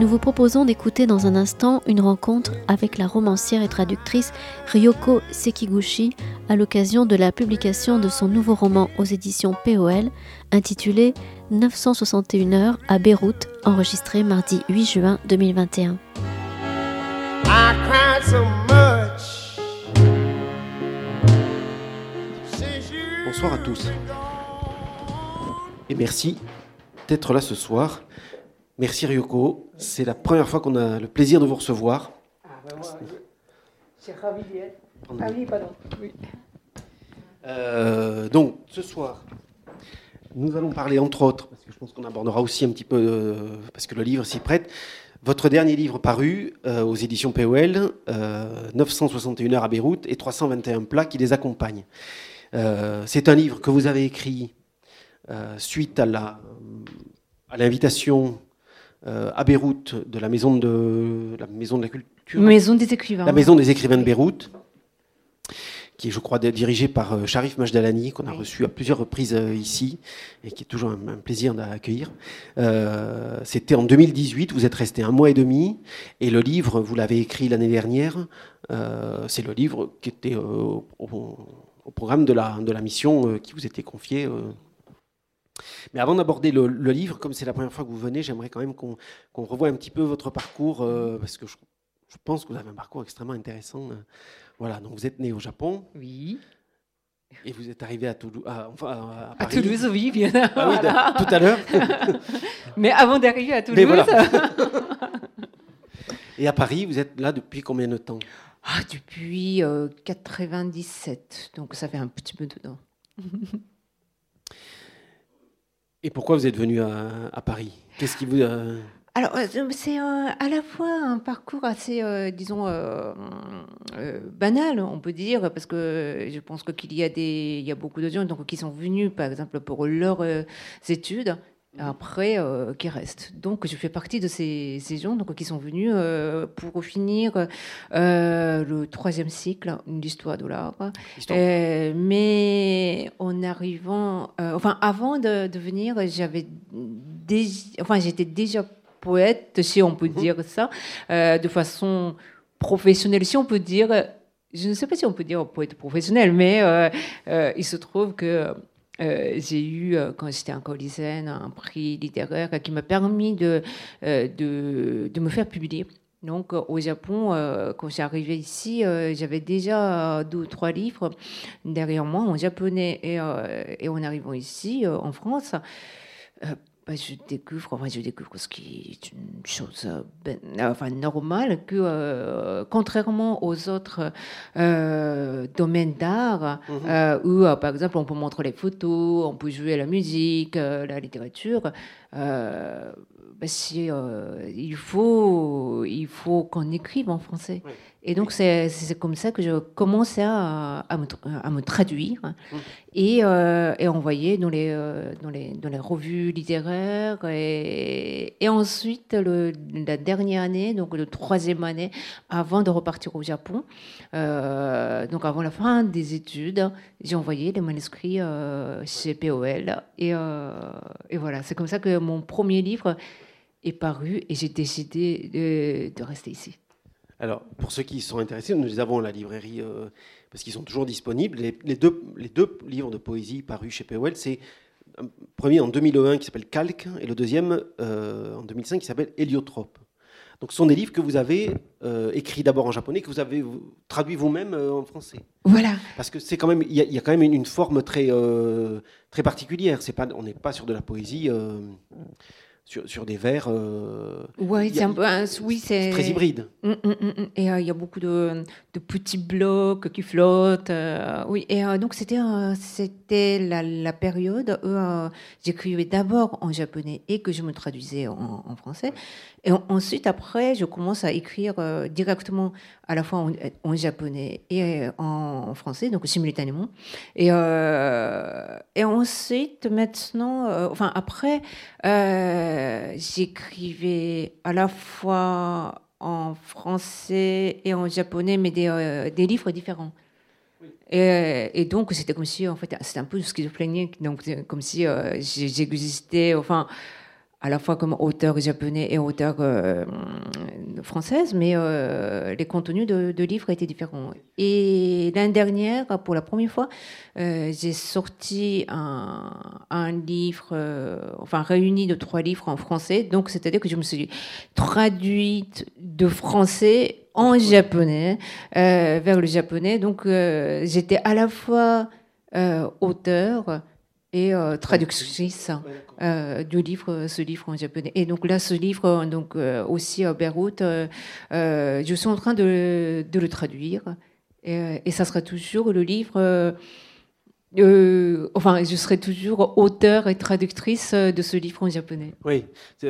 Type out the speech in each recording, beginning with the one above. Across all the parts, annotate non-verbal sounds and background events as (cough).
Nous vous proposons d'écouter dans un instant une rencontre avec la romancière et traductrice Ryoko Sekiguchi à l'occasion de la publication de son nouveau roman aux éditions POL intitulé 961 heures à Beyrouth, enregistré mardi 8 juin 2021. Bonsoir à tous et merci d'être là ce soir. Merci Ryoko, c'est la première fois qu'on a le plaisir de vous recevoir. Ah, C'est ravi d'y être. Ah oui, pardon. Euh, donc, ce soir, nous allons parler entre autres, parce que je pense qu'on abordera aussi un petit peu, euh, parce que le livre s'y prête, votre dernier livre paru euh, aux éditions POL, 961 heures à Beyrouth et 321 plats qui les accompagnent. c'est un livre que vous avez écrit suite à l'invitation euh, à Beyrouth de la maison de la maison de la culture. Maison des écrivains. La maison des écrivains de Beyrouth, qui est, je crois, dirigée par euh, Sharif Majdalani, qu'on a reçu à plusieurs reprises euh, ici et qui est toujours un, plaisir d'accueillir. C'était en 2018. Vous êtes resté un mois et demi et le livre, vous l'avez écrit l'année dernière. C'est le livre qui était au, au, programme de la de la mission qui vous était confiée mais avant d'aborder le, livre, comme c'est la première fois que vous venez, j'aimerais quand même qu'on revoie un petit peu votre parcours, euh, parce que je, pense que vous avez un parcours extrêmement intéressant. Euh. Voilà, donc vous êtes né au Japon. Oui. Et vous êtes arrivé à Toulouse. À, enfin, à, Toulouse, oui, bien ah oui, tout à l'heure. (laughs) Mais avant d'arriver à Toulouse. Voilà. Et à Paris, vous êtes là depuis combien de temps? Ah, Depuis 97, euh, donc ça fait un petit peu de temps. (laughs) Et pourquoi vous êtes venu à, Paris? Qu'est-ce qui vous Alors, euh, c'est à la fois un parcours assez, euh, disons, euh, banal, on peut dire, parce que je pense qu'il y a y a beaucoup de gens donc, qui sont venus, par exemple, pour leurs études, après euh, qui restent. Donc je fais partie de ces, ces gens donc, qui sont venus euh, pour finir euh, le troisième cycle d'histoire de l'art. mais en arrivant, enfin avant de, de venir, j'avais enfin j'étais déjà poète, si on peut mhm. dire ça, de façon professionnelle, si on peut dire. Je ne sais pas si on peut dire poète professionnel, mais il se trouve que euh, j'ai eu, euh, quand j'étais en lycéenne, un prix littéraire qui m'a permis de, euh, de, me faire publier. Donc, au Japon, quand j'ai arrivé ici, j'avais déjà deux ou trois livres derrière moi en japonais. Et, et en arrivant ici, en France, bah, je découvre, enfin, je découvre ce qui est une chose euh, ben, enfin, normale, que euh, contrairement aux autres euh, domaines d'art, mhm. où par exemple on peut montrer les photos, on peut jouer à la musique, la littérature, bah, il faut, il faut qu'on écrive en français. Et donc, c'est comme ça que je commençais à, à, me, à me, traduire mmh. et, euh, et, envoyer dans les, euh, dans, les, dans les revues littéraires. Et, et ensuite, le, la dernière année, donc le troisième année, avant de repartir au Japon, euh, donc avant la fin des études, j'ai envoyé les manuscrits chez POL. Et, et voilà, c'est comme ça que mon premier livre est paru et j'ai décidé de, de rester ici. Alors, pour ceux qui sont intéressés, nous les avons à la librairie euh, parce qu'ils sont toujours disponibles. Les, deux, les, deux, livres de poésie parus chez POL, c'est un premier en 2001 qui s'appelle Calque et le deuxième euh, en 2005 qui s'appelle Héliotrope. Donc, ce sont des livres que vous avez euh, écrits d'abord en japonais, que vous avez traduits vous-même en français. Voilà. Parce que c'est quand même, il y, a quand même une, forme très, très particulière. C'est pas, on n'est pas sur de la poésie sur, des vers. Euh, ouais, c'est un peu, oui, c'est très hybride. Mm, mm, mm, et euh, il y a beaucoup de, de, petits blocs qui flottent. Euh, oui, et donc c'était c'était la, la, période où j'écrivais d'abord en japonais et que je me traduisais en, en français. Et ensuite, après, je commence à écrire euh, directement à la fois en, japonais et en, français, donc simultanément. Et, euh, et ensuite, maintenant, euh, enfin, après, j'écrivais à la fois en français et en japonais, mais des, des livres différents. Et, donc, c'était comme si, en fait, c'était un peu schizophrénique. Donc, comme si j'existais, enfin, à la fois comme auteur japonais et auteur euh, française, mais euh, les contenus de, livres étaient différents. Et l'année dernière, pour la première fois, euh, j'ai sorti un, un livre, enfin réuni de trois livres en français. Donc, c'est-à-dire que je me suis traduite de français en japonais vers le japonais. Donc, j'étais à la fois auteur et euh, traductrice euh, du livre, ce livre en japonais. Et donc là, ce livre, donc euh, aussi à Beyrouth, je suis en train de, de le traduire. Et, et, ça sera toujours le livre euh, enfin, je serai toujours auteur et traductrice de ce livre en japonais. Oui,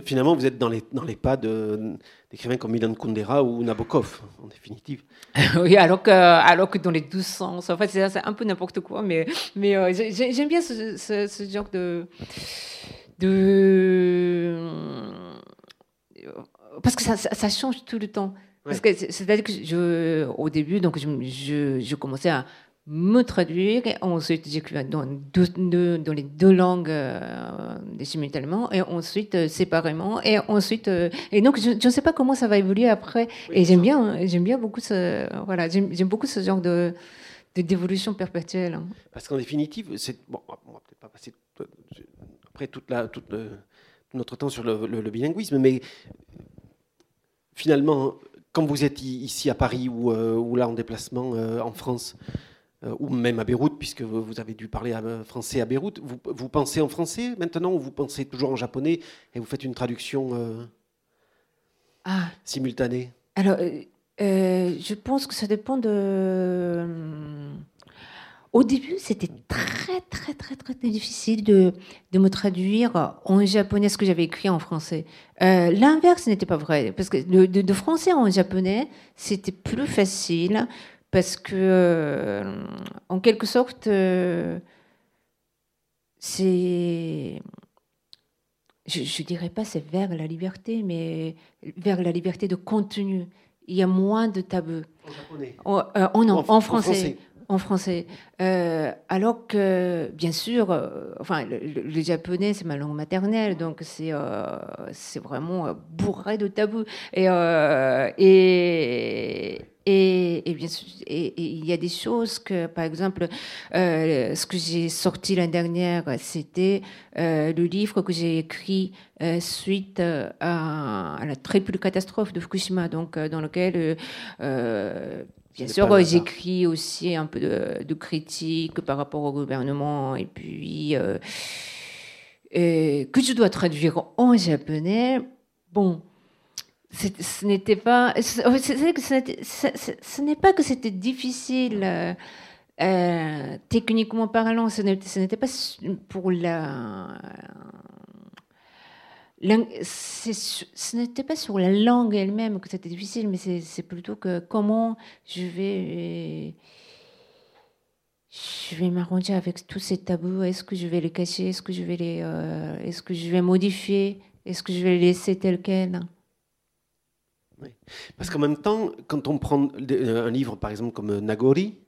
finalement, vous êtes dans les, dans les pas d'écrivains comme Milan Kundera ou Nabokov, en définitive. (laughs) oui, alors que, alors que dans les deux sens, en fait, c'est un peu n'importe quoi, mais, mais euh, j'aime bien ce, ce, genre de. de parce que ça, ça, change tout le temps. Parce que c'est-à-dire que je, au début, donc je, je, je commençais à me traduire. Et ensuite, j'écrivais dans, dans les deux langues euh, simultanément, et ensuite euh, séparément, et ensuite. Euh, et donc, je ne sais pas comment ça va évoluer après. et j'aime bien, hein, j'aime bien beaucoup ce, voilà, j'aime beaucoup ce genre de d'évolution perpétuelle. Hein. Parce qu'en définitive, c'est bon, on va peut-être pas passer après toute la, toute tout notre temps sur le, le, bilinguisme, mais finalement, quand vous êtes ici à Paris ou, ou là en déplacement en France, euh, ou même à Beyrouth, puisque vous avez dû parler français à Beyrouth. Vous, pensez en français maintenant ou vous pensez toujours en japonais et vous faites une traduction euh, ah. simultanée? Alors, euh, je pense que ça dépend de. Au début, c'était très, très, très, très difficile de, de, me traduire en japonais ce que j'avais écrit en français. L'inverse n'était pas vrai, parce que de, de français en japonais, c'était plus facile parce que, euh, en quelque sorte, euh, c'est. Je ne dirais pas c'est vers la liberté, mais vers la liberté de contenu. Il y a moins de tabous. En japonais oh, euh, en, en, français en français. Euh, alors que, bien sûr, euh, enfin, le, japonais, c'est ma langue maternelle, donc c'est euh, c'est vraiment bourré de tabous. Et, et, et, bien sûr, il y a des choses que, par exemple, ce que j'ai sorti l'année dernière, c'était le livre que j'ai écrit suite à, à, la triple catastrophe de Fukushima, donc dans lequel Bien sûr, j'écris aussi un peu de, de, critique par rapport au gouvernement et puis euh, que je dois traduire en japonais. Bon, ce n'était pas, ce n'est pas que c'était difficile euh, euh, techniquement parlant, ce n'était pas pour la ce n'était pas sur la langue elle-même que c'était difficile, mais c'est plutôt que comment je vais, je vais m'arranger avec tous ces tabous. Est-ce que je vais les cacher? Est-ce que je vais les, euh, est-ce que je vais modifier? Est-ce que je vais les laisser tels quels? Parce qu'en même temps, quand on prend euh, un livre, par exemple, comme Nagori,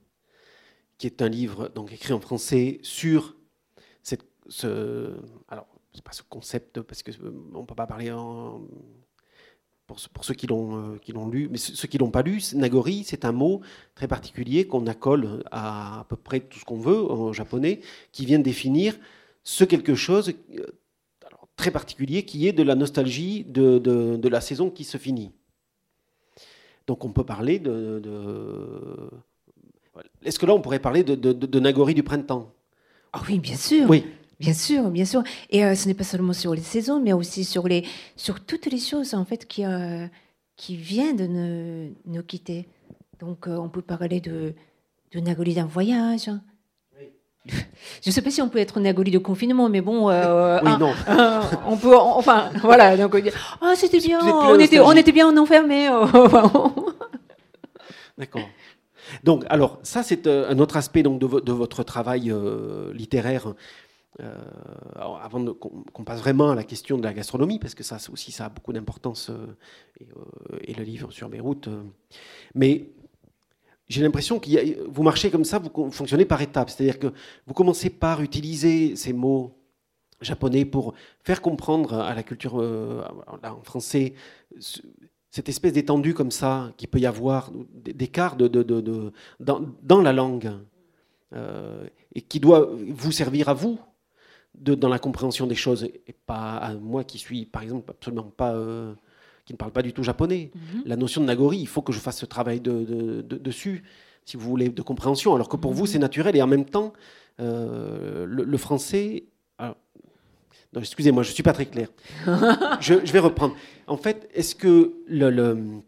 qui est un livre donc écrit en français sur cette, ce, alors c'est pas ce concept, parce qu'on euh, ne peut pas parler en, pour, pour, ceux qui l'ont, euh, qui l'ont lu, mais ceux qui l'ont pas lu, Nagori, c'est un mot très particulier qu'on accole à à peu près tout ce qu'on veut en japonais, qui vient définir ce quelque chose euh, très particulier qui est de la nostalgie de, de, la saison qui se finit. Donc on peut parler de... Est-ce que là on pourrait parler de, Nagori du printemps? Ah oui, bien sûr. Oui. Bien sûr, bien sûr. Et euh, ce n'est pas seulement sur les saisons, mais aussi sur, les, sur toutes les choses en fait qui, euh, qui viennent de nous, nous quitter. Donc euh, on peut parler de, de Nagoli d'un voyage. Je ne sais pas si on peut être Nagoli de confinement, mais bon, oui, non. on peut, enfin, voilà. Donc, ah, c'était bien, on était, on était bien enfermés. (laughs) D'accord. Donc, alors, ça, c'est un autre aspect donc, de, de votre travail littéraire euh, avant qu'on passe vraiment à la question de la gastronomie, parce que ça aussi ça a beaucoup d'importance, euh, euh, et, le livre sur Beyrouth. mais j'ai l'impression que vous marchez comme ça, vous fonctionnez par étapes. C'est-à-dire que vous commencez par utiliser ces mots japonais pour faire comprendre à la culture en français cette espèce d'étendue comme ça qui peut y avoir, d'écart dans, la langue, et qui doit vous servir à vous dans la compréhension des choses, et pas à moi qui suis, par exemple, absolument pas... Euh, qui ne parle pas du tout japonais. Mhm. La notion de Nagori, il faut que je fasse ce travail dessus, si vous voulez, de compréhension, alors que pour vous, mhm. c'est naturel, et en même temps, le, français excusez-moi, je ne suis pas très clair. (laughs) je, vais reprendre. En fait, est-ce que, le,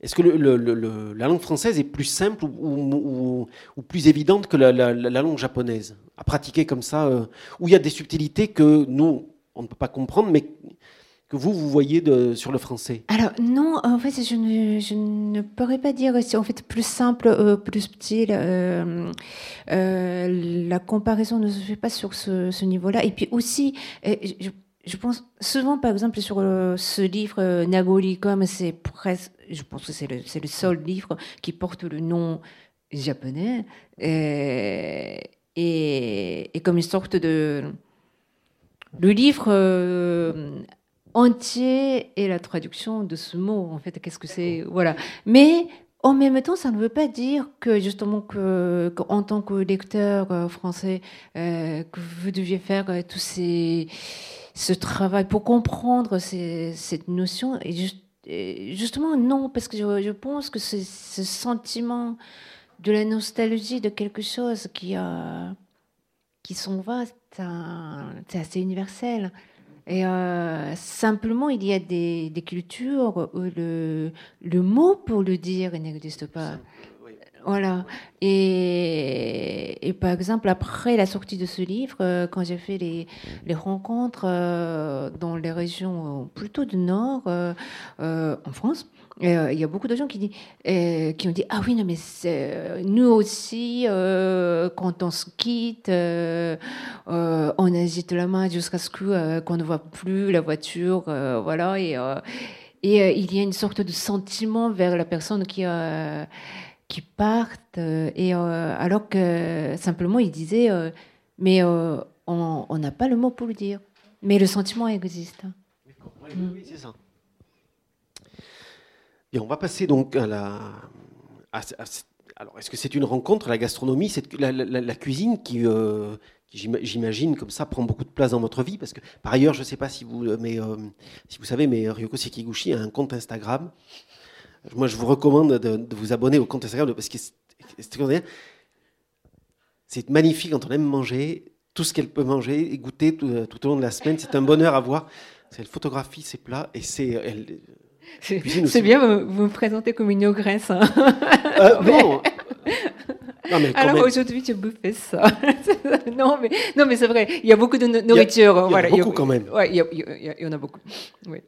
est-ce que la langue française est plus simple ou, plus évidente que la, langue japonaise? À pratiquer comme ça, euh, où il y a des subtilités que nous, on ne peut pas comprendre, mais que vous, vous voyez de, sur le français Alors non, en fait, je ne, je ne pourrais pas dire c'est en fait plus simple, euh, plus petit. Euh, la comparaison ne se fait pas sur ce, niveau-là. Et puis aussi, je, je, pense souvent, par exemple, sur ce livre Nagori, comme c'est presque, je pense que c'est le, le, seul livre qui porte le nom japonais, et, comme une sorte de le livre entier et la traduction de ce mot. En fait, qu'est-ce que c'est? Voilà. Mais en même temps, ça ne veut pas dire que justement que, en tant que lecteur euh, français, euh, que vous deviez faire euh, tout ces, ce travail pour comprendre cette notion. Et, justement, non, parce que je, pense que ce sentiment de la nostalgie de quelque chose qui, a, qui s'en va, c'est assez universel. Et euh, simplement, il y a des, cultures où le, le, mot pour le dire n'existe pas. Voilà. Et, et, par exemple, après la sortie de ce livre, euh, quand j'ai fait les, les rencontres euh, dans les régions plutôt du Nord, en France, euh, il y a beaucoup de gens qui, euh, ont dit Ah oui, non, mais nous aussi, euh, quand on se quitte, on agite la main jusqu'à ce qu'on ne voit plus la voiture. voilà. Et, il y a une sorte de sentiment vers la personne qui, qui et, alors que simplement, il disait Mais on n'a pas le mot pour le dire. Mais le sentiment existe. Oui, c'est ça. Et on va passer donc à la. alors, est-ce que c'est une rencontre, la gastronomie, la, cuisine qui, euh, j'imagine, comme ça, prend beaucoup de place dans votre vie Parce que, par ailleurs, je ne sais pas si vous, mais, euh, si vous savez, mais Ryoko Sekiguchi a un compte Instagram. Moi, je vous recommande de, vous abonner au compte Instagram parce que c'est magnifique quand on aime manger, tout ce qu'elle peut manger et goûter tout, tout, au long de la semaine. C'est un bonheur à voir. Elle photographie ses plats et c'est. C'est bien, vous, me présentez comme une ogresse. Hein. Euh, (laughs) non. Alors aujourd'hui, tu bouffes ça. (laughs) non, mais, non, mais c'est vrai, il y a beaucoup de nourriture. Il y, a, beaucoup quand même. Oui, il, y, en a beaucoup.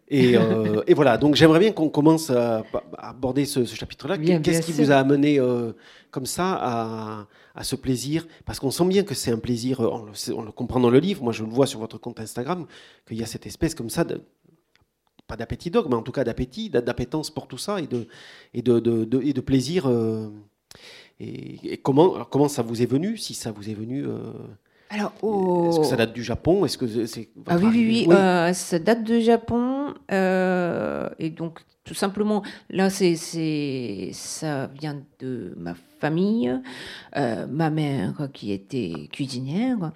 Et, euh, (laughs) et, voilà, donc j'aimerais bien qu'on commence à, aborder ce, chapitre-là. Qu'est-ce qui vous a amené euh, comme ça à, à, ce plaisir? Parce qu'on sent bien que c'est un plaisir, on le, on le, comprend dans le livre, moi je le vois sur votre compte Instagram, qu'il y a cette espèce comme ça de pas d'appétit dog, mais en tout cas d'appétit, d'appétence pour tout ça et de, et de, de, et de plaisir. Euh, et, comment, comment ça vous est venu, si ça vous est venu euh, alors, Est-ce que ça date du Japon? Est-ce que c'est ah oui, oui, oui, euh, ça date du Japon. et donc, tout simplement, là, c'est, ça vient de ma famille, ma mère qui était cuisinière.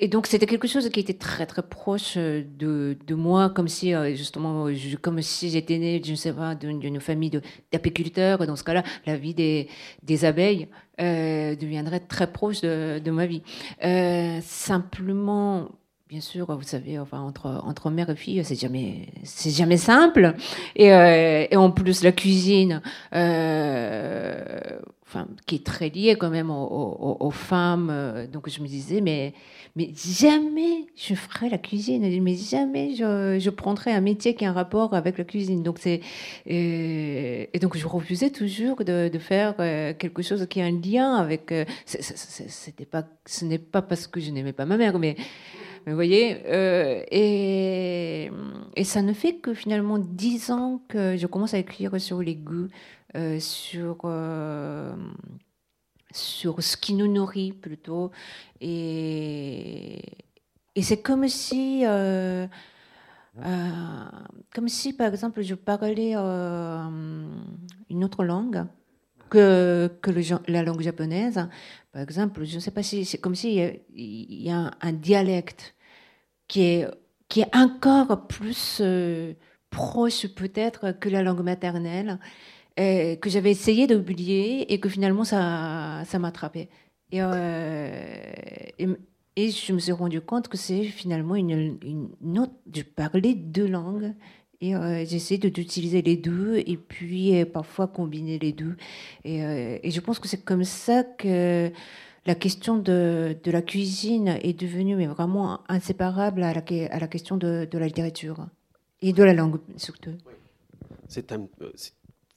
Et donc c'était quelque chose qui était très très proche euh, de, de moi, comme si euh, justement, je, comme si j'étais née, je ne sais pas, d'une famille d'apiculteurs. Dans ce cas-là, la vie des, des abeilles euh, deviendrait très proche de, de ma vie. Euh, simplement, bien sûr, vous savez, enfin entre entre mère et fille, c'est jamais c'est jamais simple. Et, euh, et en plus la cuisine. Euh, qui est très liée quand même aux, femmes. Donc je me disais, mais mais jamais je ferai la cuisine, mais jamais je, je prendrai un métier qui a un rapport avec la cuisine. Donc c'est et, donc je refusais toujours de, faire euh, quelque chose qui a un lien avec. Euh, c'était pas, ce n'est pas parce que je n'aimais pas ma mère, mais Vous voyez et, et, ça ne fait que finalement dix ans que je commence à écrire sur les goûts, sur sur ce qui nous nourrit plutôt. Et, et c'est comme si, euh, euh, comme si, par exemple, je parlais euh, une autre langue que, que la langue japonaise. Par exemple, je ne sais pas si c'est comme s'il il y a un, dialecte qui est, qui est encore plus proche peut-être que la langue maternelle que j'avais essayé d'oublier et que finalement ça, ça m'attrapait. Et, euh, et, je me suis rendu compte que c'est finalement une, une autre. Je parlais deux langues et euh, j'essaie d'utiliser les deux et puis euh, parfois combiner les deux. Et, et je pense que c'est comme ça que la question de, de, la cuisine est devenue mais vraiment inséparable à la, à la question de, de la littérature et de la langue surtout. C'est un,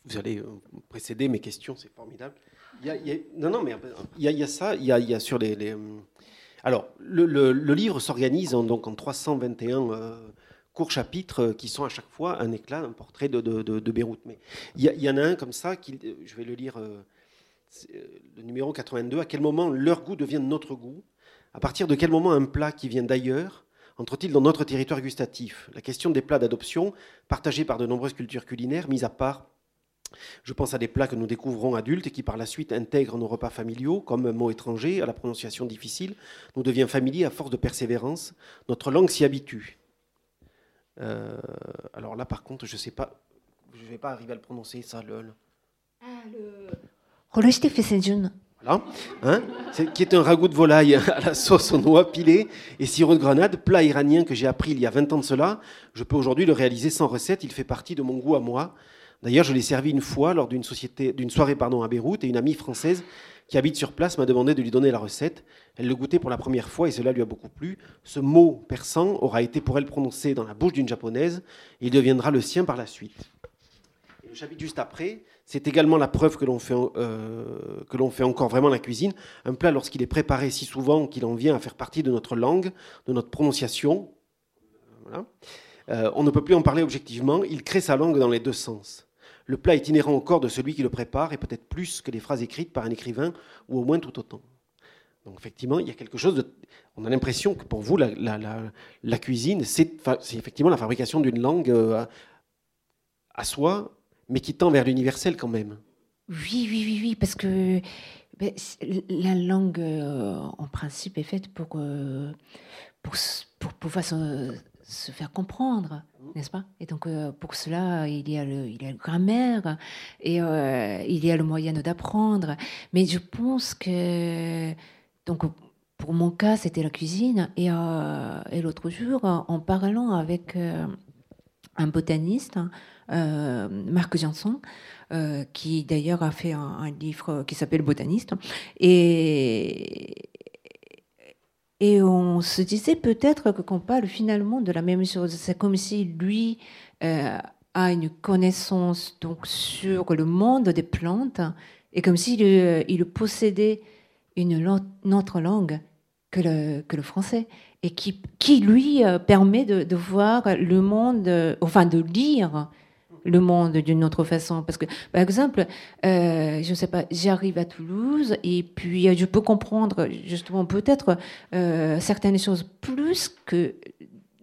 vous allez euh, précéder mes questions, c'est formidable. Non, non, mais il y a, ça. Il y a, sur les. Euh, alors, le, livre s'organise en, donc en 321 euh, courts chapitres qui sont à chaque fois un éclat, un portrait de, Beyrouth. Mais il y, en a un comme ça, qui, je vais le lire, le numéro 82. À quel moment leur goût devient notre goût? À partir de quel moment un plat qui vient d'ailleurs entre-t-il dans notre territoire gustatif? La question des plats d'adoption, partagés par de nombreuses cultures culinaires, mis à part je pense à des plats que nous découvrons adultes et qui par la suite intègrent nos repas familiaux, comme un mot étranger à la prononciation difficile, nous devient familier à force de persévérance. Notre langue s'y habitue. Euh, alors là, par contre, je ne sais pas, je vais pas arriver à le prononcer, ça, le. Ah, le. Voilà, hein qui est un ragoût de volaille à la sauce aux noix pilées et sirop de grenade, plat iranien que j'ai appris il y a 20 ans de cela. Je peux aujourd'hui le réaliser sans recette, il fait partie de mon goût à moi. D'ailleurs, je l'ai servi une fois lors d'une soirée à Beyrouth et une amie française qui habite sur place m'a demandé de lui donner la recette. Elle le goûtait pour la première fois et cela lui a beaucoup plu. Ce mot persan aura été pour elle prononcé dans la bouche d'une japonaise et il deviendra le sien par la suite. le chapitre juste après, c'est également la preuve que l'on fait, euh, encore vraiment la cuisine. Un plat, lorsqu'il est préparé si souvent qu'il en vient à faire partie de notre langue, de notre prononciation, euh, on ne peut plus en parler objectivement. Il crée sa langue dans les deux sens. Le plat est inhérent au corps de celui qui le prépare et peut-être plus que les phrases écrites par un écrivain ou au moins tout autant. Donc effectivement, il y a quelque chose de... On a l'impression que pour vous, la, cuisine, c'est effectivement la fabrication d'une langue euh, à soi, mais qui tend vers l'universel quand même. Oui, oui, oui, oui, parce que ben, la langue, euh, en principe, est faite pour, euh, pour, pour pouvoir faire comprendre, n'est-ce pas? Et donc, euh, pour cela, il y a le, il y a le grammaire et euh, il y a le moyen d'apprendre. Mais je pense que, donc, pour mon cas, c'était la cuisine. Et, euh, et l'autre jour, en parlant avec un botaniste, Marc Janson, qui d'ailleurs a fait un, un livre qui s'appelle Botaniste, et et on se disait peut-être qu'on parle finalement de la même chose. C'est comme si lui euh, a une connaissance donc sur le monde des plantes et comme s'il euh, il possédait une, autre langue que le, français et qui, lui euh, permet de, voir le monde, enfin de lire le monde d'une autre façon. Parce que, par exemple, euh, je ne sais pas, j'arrive à Toulouse et puis euh, je peux comprendre justement peut-être euh, certaines choses plus que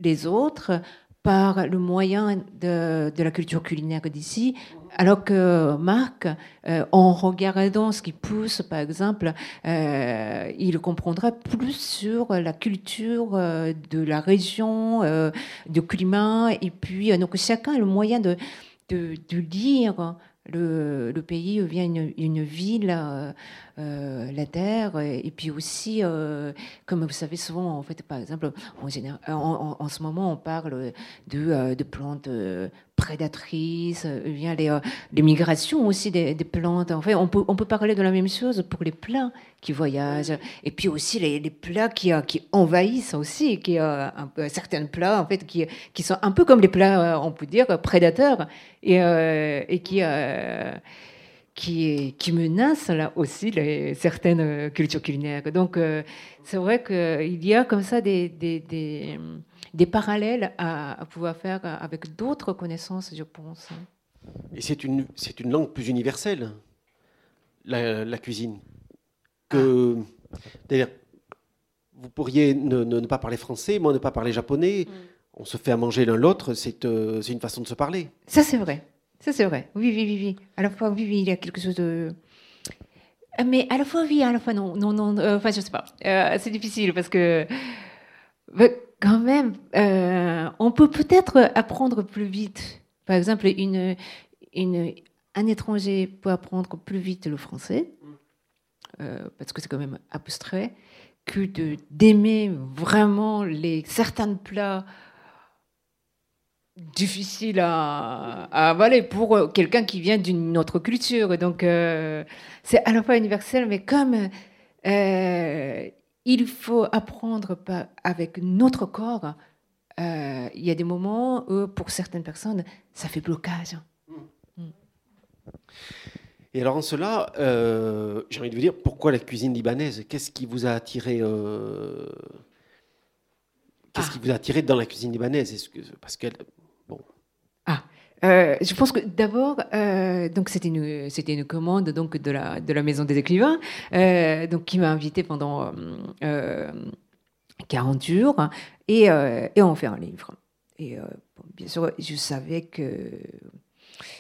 les autres par le moyen de, la culture culinaire d'ici, alors que Marc, en regardant ce qui pousse, par exemple, il comprendra plus sur la culture de la région, du climat, et puis donc chacun a le moyen de, de, de lire. Le, pays vient une, une ville, euh, euh, la terre, et puis aussi, euh, comme vous savez souvent, en fait, par exemple, en, en, ce moment, on parle de, de plantes prédatrices, les, les, migrations aussi des, des, plantes. En fait, on peut, on peut parler de la même chose pour les plats qui voyagent, et puis aussi les, les plats qui, qui envahissent aussi, qui un certains plats en fait qui, qui sont un peu comme les plats, on peut dire prédateurs, et, et qui qui, qui menacent là aussi les, certaines cultures culinaires. Donc, c'est vrai qu'il y a comme ça des, des, des, des parallèles à, pouvoir faire avec d'autres connaissances, je pense. Et c'est une, c'est une langue plus universelle, la, la cuisine. Que, D'ailleurs, vous pourriez ne, ne, pas parler français, moi ne pas parler japonais. Mm. On se fait à manger l'un l'autre, c'est, c'est une façon de se parler. Ça, c'est vrai. Ça, c'est vrai. Oui, oui, oui, oui. À la fois, oui, oui, il y a quelque chose de. Mais à la fois, oui, à la fois, non. Non, non, euh, enfin, je sais pas. Euh, c'est difficile parce que. quand même, euh, on peut peut-être apprendre plus vite. Par exemple, une, une, un étranger peut apprendre plus vite le français, parce que c'est quand même abstrait, que d'aimer vraiment les, certains plats difficile à, avaler pour euh, quelqu'un qui vient d'une autre culture. Donc, euh, c'est à la fois universel, mais comme euh, il faut apprendre avec notre corps, il y a des moments où, pour certaines personnes, ça fait blocage. Mm. Et alors en cela, j'ai envie de vous dire, pourquoi la cuisine libanaise? Qu'est-ce qui vous a attiré Qu'est-ce ah. qui vous a attiré dans la cuisine libanaise? Est-ce que, Parce qu'elle euh, je pense que d'abord, euh, donc c'était une commande donc de la de la maison des écrivains, euh, donc qui m'a invité pendant 40 jours et, et on fait un livre. Et bien sûr, je savais que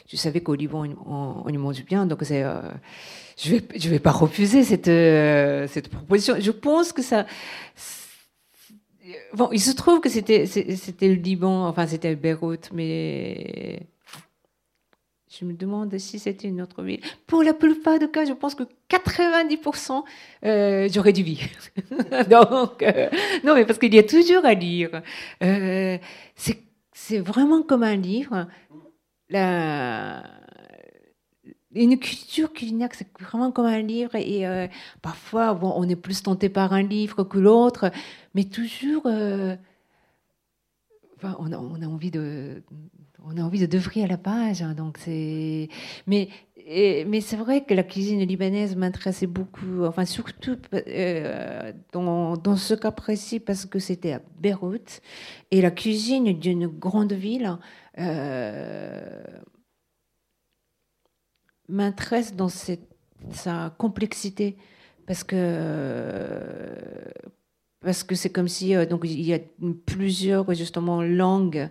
je savais qu'au Liban on, on, y mange bien, donc je vais je vais pas refuser cette cette proposition. Je pense que ça Bon, il se trouve que c'était c'était le Liban, enfin c'était Beyrouth, mais je me demande si c'était une autre ville. Pour la plupart des cas, je pense que 90% euh, j'aurais dû vivre. (laughs) Donc, euh, non, mais parce qu'il y a toujours à lire. Euh, c'est vraiment comme un livre. Une culture culinaire, c'est vraiment comme un livre. Et euh, parfois, on est plus tenté par un livre que l'autre, mais toujours, euh, enfin, on, a, envie de, on a envie de la page. Hein, donc c'est, mais mais c'est vrai que la cuisine libanaise m'intéressait beaucoup, enfin surtout euh, dans, dans, ce cas précis parce que c'était à Beyrouth et la cuisine d'une grande ville m'intéresse dans cette, sa complexité parce que parce que c'est comme si euh, donc il y a plusieurs justement langues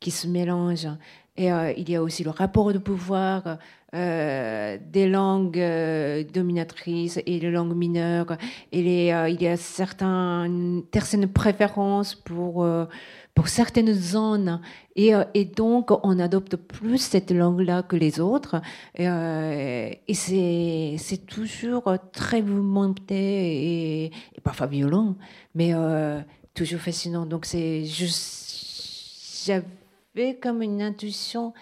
qui se mélangent. Et euh, il y a aussi le rapport de pouvoir euh, des langues dominatrices et les langues mineures et les, il y a certaines préférences pour pour certaines zones. Et, euh, et, donc, on adopte plus cette langue-là que les autres. Et, euh, c'est toujours très mouvementé et, parfois violent, mais euh, toujours fascinant. Donc, c'est j'avais comme une intuition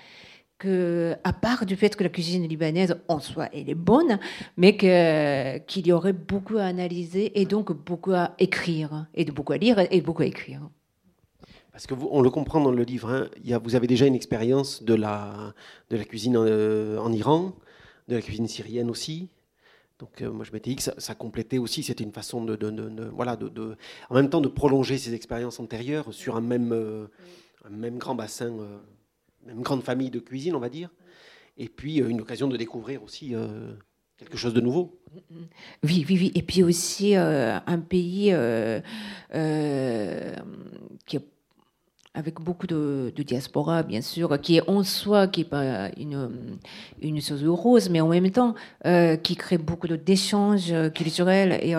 que, à part du fait que la cuisine libanaise en soi elle est bonne, mais qu'il y aurait beaucoup à analyser et donc beaucoup à écrire, et de beaucoup à lire et beaucoup à écrire. Parce que vous, on le comprend dans le livre, hein, vous avez déjà une expérience de la, de la cuisine en, euh, Iran, de la cuisine syrienne aussi. Donc euh, moi je m'étais dit que ça, complétait aussi, c'était une façon de, de, voilà, de, en même temps de prolonger ces expériences antérieures sur un même, euh, un même grand bassin, même grande famille de cuisine, on va dire. Et puis une occasion de découvrir aussi quelque chose de nouveau. Oui, oui, oui. Et puis aussi un pays avec beaucoup de, diaspora, bien sûr, qui est en soi, qui n'est pas une, une chose rose, mais en même temps, euh, qui crée beaucoup d'échanges culturels et,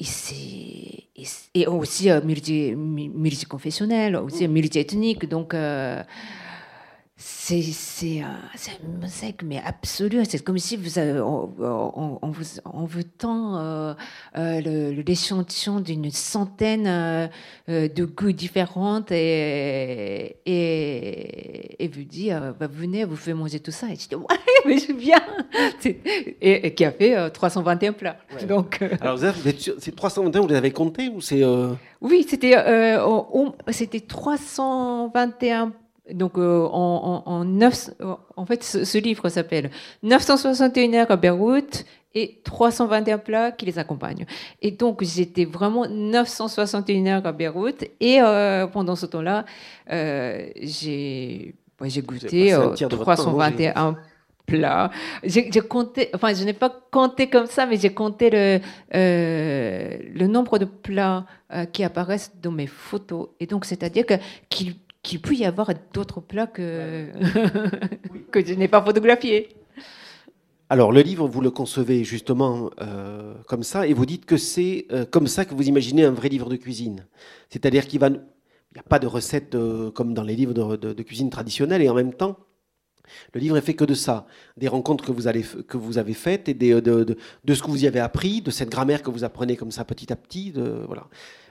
euh, et, et, aussi euh, multi, multiconfessionnel, aussi multiethnique. Donc, c'est c'est un mosaïque mais absolu. C'est comme si vous avez, on, vous on vous tend euh, euh, l'échantillon d'une centaine euh, de goûts différents et et, et vous dit bah, venez vous faites manger tout ça. Et je dis ouais (laughs) mais je viens. Et, qui a fait 321 plats. Donc alors c'est 321 vous les avez comptés ou c'est oui c'était c'était 321 donc en, en, en fait, ce, livre s'appelle 961 heures à Beyrouth et 321 plats qui les accompagnent. Et donc, j'étais vraiment 961 heures à Beyrouth. Et pendant ce temps-là, j'ai j'ai goûté 321 plats. J'ai compté, enfin, je n'ai pas compté comme ça, mais j'ai compté le, euh, le nombre de plats euh, qui apparaissent dans mes photos. Et donc, c'est-à-dire qu'il qu'il peut y avoir d'autres plats (laughs) que, que je n'ai pas photographiés. Alors, le livre, vous le concevez justement euh, comme ça, et vous dites que c'est comme ça que vous imaginez un vrai livre de cuisine. C'est-à-dire qu'il va. Il n'y a pas de recette comme dans les livres de, de, cuisine traditionnelle, et en même temps, le livre est fait que de ça, des rencontres que vous, allez, que vous avez faites et de, de, ce que vous y avez appris, de cette grammaire que vous apprenez comme ça petit à petit. voilà.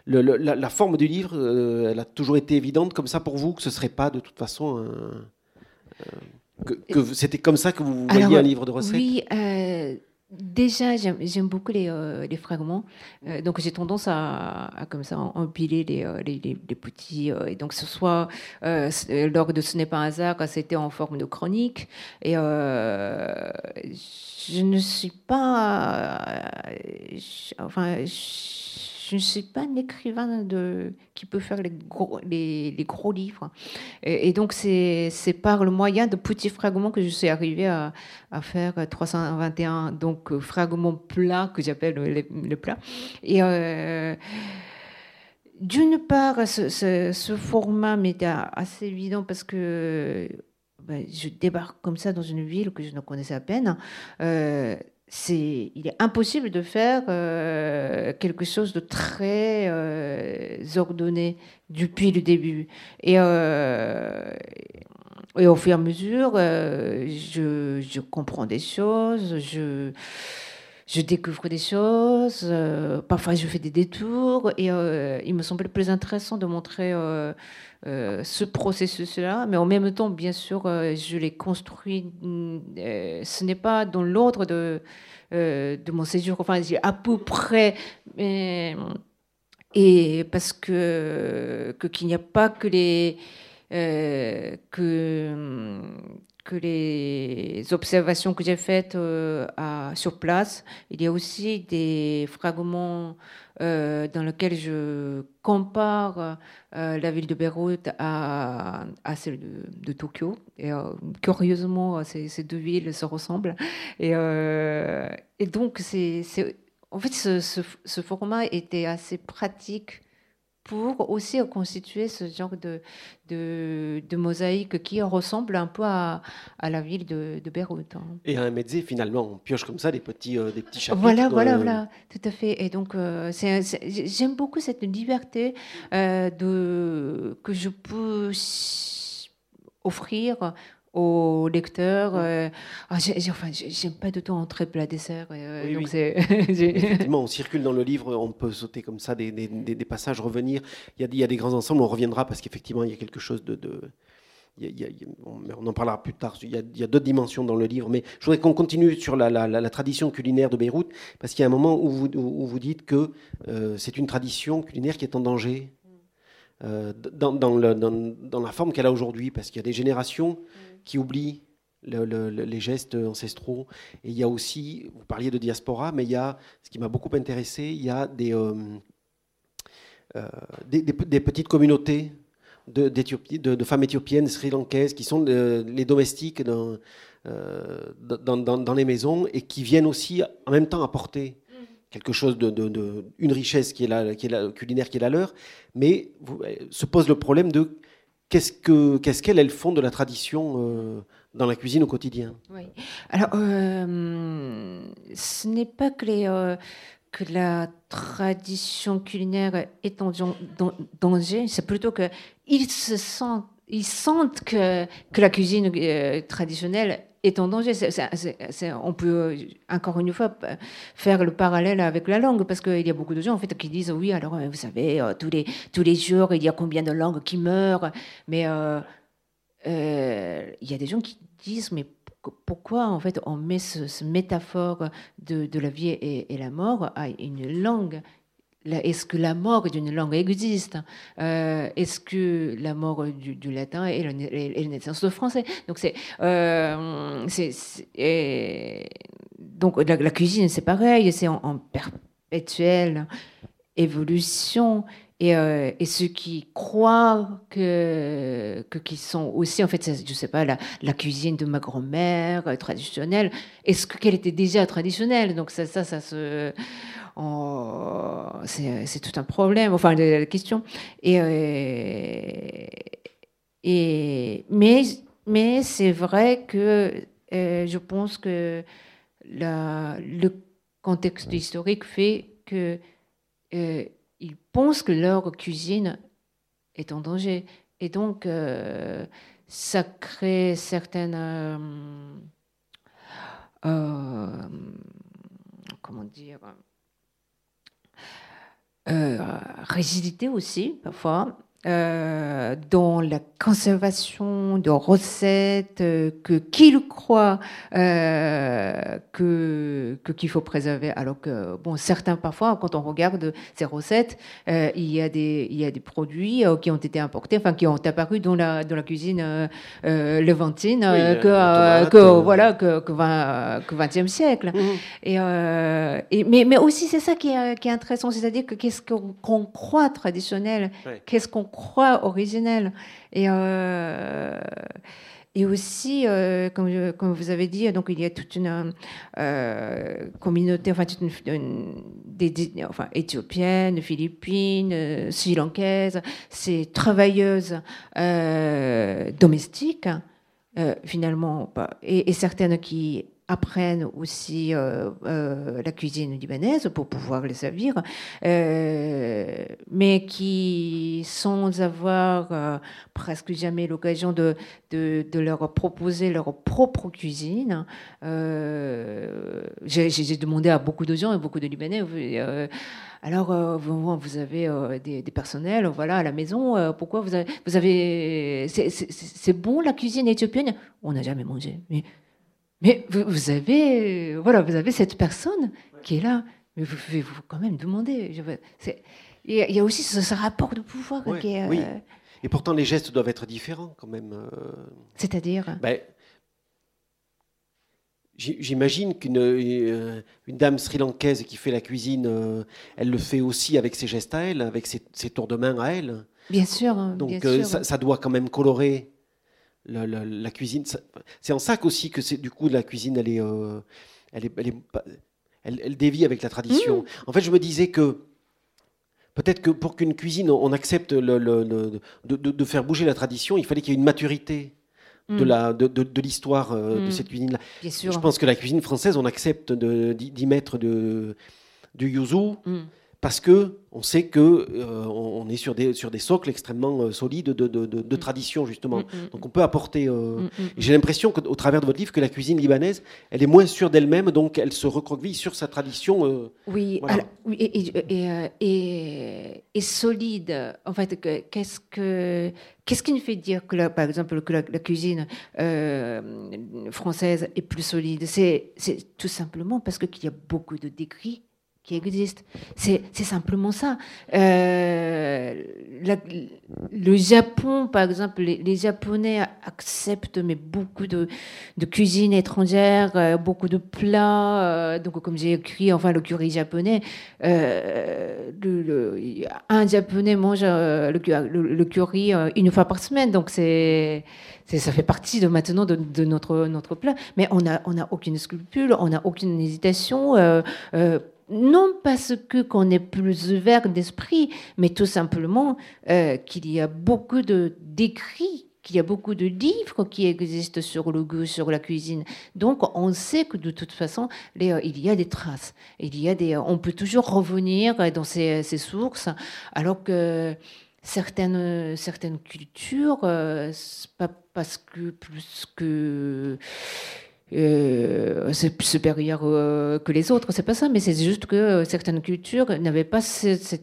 La, forme du livre, euh, elle a toujours été évidente comme ça pour vous, que ce ne serait pas de toute façon... Euh, que, c'était comme ça que vous voyez un livre de recettes? Oui, euh, Déjà, j'aime beaucoup les, euh, les fragments. Euh, donc, j'ai tendance à, comme ça empiler les, les, les, petits. et donc, ce soit lors de Ce n'est pas un hasard, quand c'était en forme de chronique. Et je ne suis pas. enfin, je ne suis pas un écrivain qui peut faire les gros, livres. Et, donc, c'est par le moyen de petits fragments que je suis arrivée à, faire 321 donc, euh, fragments plats, que j'appelle le, plat. Et. Euh, d'une part, ce, ce, format m'était assez évident parce que ben, je débarque comme ça dans une ville que je ne connaissais à peine. Euh, c'est, il est impossible de faire euh, quelque chose de très euh, ordonné depuis le début. Et, euh, et au fur et à mesure, je, je, comprends des choses, je, je découvre des choses, parfois je fais des détours, et il me semblait plus intéressant de montrer ce processus-là, mais en même temps, bien sûr, je l'ai construit. ce n'est pas dans l'ordre de euh, mon séjour. Enfin, à peu près. et parce que qu'il n'y a pas que les que les observations que j'ai faites euh, sur place, il y a aussi des fragments euh, dans lesquels je compare euh, la ville de Beyrouth à, celle de, Tokyo. Et curieusement, ces, deux villes se ressemblent. Et, donc, c'est, en fait, ce, format était assez pratique pour aussi constituer ce genre de, de, mosaïque qui ressemble un peu à, à la ville de, de Beyrouth. Hein. Et à un mezzé, finalement, on pioche comme ça des petits, euh, des petits chapitres. Voilà, voilà, euh, voilà, tout à fait. Et donc, euh, j'aime beaucoup cette liberté de, que je peux offrir aux lecteurs. Euh, ah, enfin, j'aime pas du tout entrer plat dessert. Euh, donc (laughs) Effectivement, on circule dans le livre, on peut sauter comme ça des, des, des passages, revenir. Il y, a, il y, a, des grands ensembles, on reviendra parce qu'effectivement, il y a quelque chose de. de il y a, on en parlera plus tard. Il y a, d'autres dimensions dans le livre, mais je voudrais qu'on continue sur la, la, la, tradition culinaire de Beyrouth, parce qu'il y a un moment où vous, où vous dites que euh, c'est une tradition culinaire qui est en danger. dans, dans, le, dans, dans, la forme qu'elle a aujourd'hui, parce qu'il y a des générations qui oublient les gestes ancestraux. Et il y a aussi, vous parliez de diaspora, mais il y a, ce qui m'a beaucoup intéressé, il y a des, euh, euh, des, petites communautés de, de, femmes éthiopiennes, sri-lankaises, qui sont les domestiques dans, euh, dans, dans, les maisons et qui viennent aussi en même temps apporter quelque chose de, une richesse qui est, la, qui est la culinaire qui est la leur, mais se pose le problème de Qu'est-ce qu'elles font de la tradition euh, dans la cuisine au quotidien? Oui. Alors, euh, ce n'est pas que, euh, que la tradition culinaire est en danger, c'est plutôt qu'ils se sentent, ils sentent que, que la cuisine traditionnelle est en danger. on peut euh, encore une fois faire le parallèle avec la langue parce qu'il y a beaucoup de gens en fait qui disent oui alors euh, vous savez euh, tous les tous les jours il y a combien de langues qui meurent mais il y a des gens qui disent mais pourquoi en fait on met ce, métaphore de, la vie et, la mort à une langue est-ce que la mort d'une langue existe euh, Est-ce que la mort du, latin est, la naissance de français? Donc c'est, euh, donc la, cuisine c'est pareil, c'est en, perpétuelle évolution. Et, euh, et, ceux qui croient que, que qui sont aussi en fait je sais pas la, la cuisine de ma grand-mère traditionnelle est-ce que qu'elle était déjà traditionnelle? Donc ça ça ça se c'est tout un problème, enfin, la, question. Et, euh, et, mais mais c'est vrai que euh, je pense que la, le contexte historique fait que euh, ils pensent que leur cuisine est en danger. Et donc, ça crée certaines. comment dire euh, rigidité aussi, parfois, euh, dans la conservation de recettes euh, que qu'il croit euh, que qu'il faut préserver. Alors que bon certains parfois quand on regarde ces recettes il y a des il y a des produits qui ont été importés enfin qui ont apparu dans la dans la cuisine levantine que, que voilà que que, 20, que 20e siècle. Mmh. et, et, mais mais aussi c'est ça qui est, qui est intéressant c'est-à-dire que qu'est-ce qu'on croit traditionnel qu'est-ce qu'on croix originelle. Et, euh, et aussi, euh, comme, comme, vous avez dit, donc il y a toute une euh, communauté, enfin, toute une, des, enfin, éthiopienne, philippine, sri-lankaise, ces travailleuses domestiques, finalement, et certaines qui apprennent aussi euh, euh, la cuisine libanaise pour pouvoir les servir, euh, mais qui, sans avoir presque jamais l'occasion de, de, leur proposer leur propre cuisine, j'ai demandé à beaucoup de gens et beaucoup de Libanais. alors, vous, avez des, personnels, voilà, à la maison. pourquoi vous avez, vous avez c'est bon la cuisine éthiopienne? On n'a jamais mangé, mais mais vous, avez, voilà, vous avez cette personne qui est là, mais vous pouvez vous quand même demander. Il y a aussi ce, rapport de pouvoir qui est, Oui. Euh, Et pourtant, les gestes doivent être différents quand même. Euh. C'est-à-dire ben, J'imagine qu'une euh, une dame sri-lankaise qui fait la cuisine, elle le fait aussi avec ses gestes à elle, avec ses, tours de main à elle. Bien sûr. Donc bien sûr. Ça, ça, doit quand même colorer la, cuisine. C'est en ça aussi que c'est du coup la cuisine, elle est, euh, elle, est, elle, elle, dévie avec la tradition. Mmh. En fait, je me disais que peut-être que pour qu'une cuisine, on accepte le, de, de, faire bouger la tradition, il fallait qu'il y ait une maturité de mmh. la de, de, l'histoire euh, de mmh. cette cuisine là. Je pense que la cuisine française, on accepte d'y mettre de, du yuzu parce que on sait que euh, on est sur des, sur des socles extrêmement euh, solides de, de, de, mm. tradition justement. Mm, mm, donc on peut apporter. Euh, j'ai l'impression qu'au travers de votre livre que la cuisine libanaise, elle est moins sûre d'elle-même, donc elle se recroqueville sur sa tradition. oui, et, et, et, solide. En fait, qu'est-ce que qu'est-ce qui nous fait dire que par exemple que la, cuisine française est plus solide? C'est tout simplement parce qu'il y a beaucoup de décrits qui existe. C'est simplement ça. Euh, le Japon, par exemple, les, Japonais acceptent mais beaucoup de, de cuisine étrangère, euh, beaucoup de plats. Euh, donc, comme j'ai écrit, enfin, le curry japonais, le, un Japonais mange le, le, curry une fois par semaine. Donc, c'est ça fait partie de maintenant de, de, notre notre plat mais on a on a aucune scrupule on n'a aucune hésitation euh, non parce que qu'on est plus ouvert d'esprit, mais tout simplement euh, qu'il y a beaucoup de d'écrits, qu'il y a beaucoup de livres qui existent sur le goût, sur la cuisine. Donc on sait que de toute façon, euh, il y a des traces. Il y a des, on peut toujours revenir dans ces, sources, alors que certaines certaines cultures, euh, pas parce que plus que euh, c'est supérieur euh, que les autres, c'est pas ça, mais c'est juste que certaines cultures n'avaient pas cette,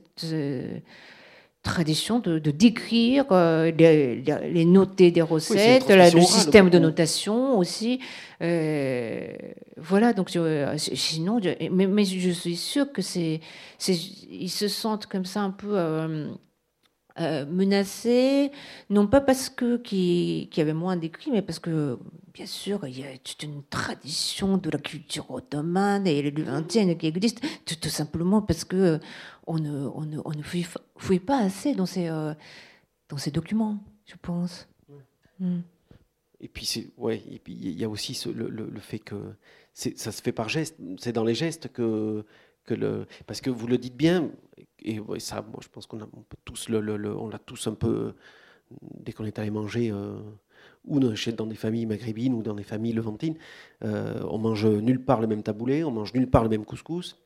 tradition de, décrire, euh, les, noter des recettes, le système de notation aussi. Euh, voilà, donc sinon, mais, je suis sûre que c'est, ils se sentent comme ça un peu euh, menacés, non pas parce que qui, qui avait moins d'écrits, mais parce que bien sûr il y a toute une tradition de la culture ottomane et levantienne qui existe, tout, simplement parce que on ne, on ne, on ne fouille, pas assez dans ces, euh, dans ces documents, je pense. Hmm. Et puis c'est ouais, et puis il y a aussi le, le, le, fait que ça se fait par geste, c'est dans les gestes que que le parce que vous le dites bien et ça, moi, je pense qu'on a tous le, on l'a tous un peu dès qu'on est allé manger euh, ou dans des familles maghrébines ou dans des familles levantines, euh, on mange nulle part le même taboulé, on mange nulle part le même couscous.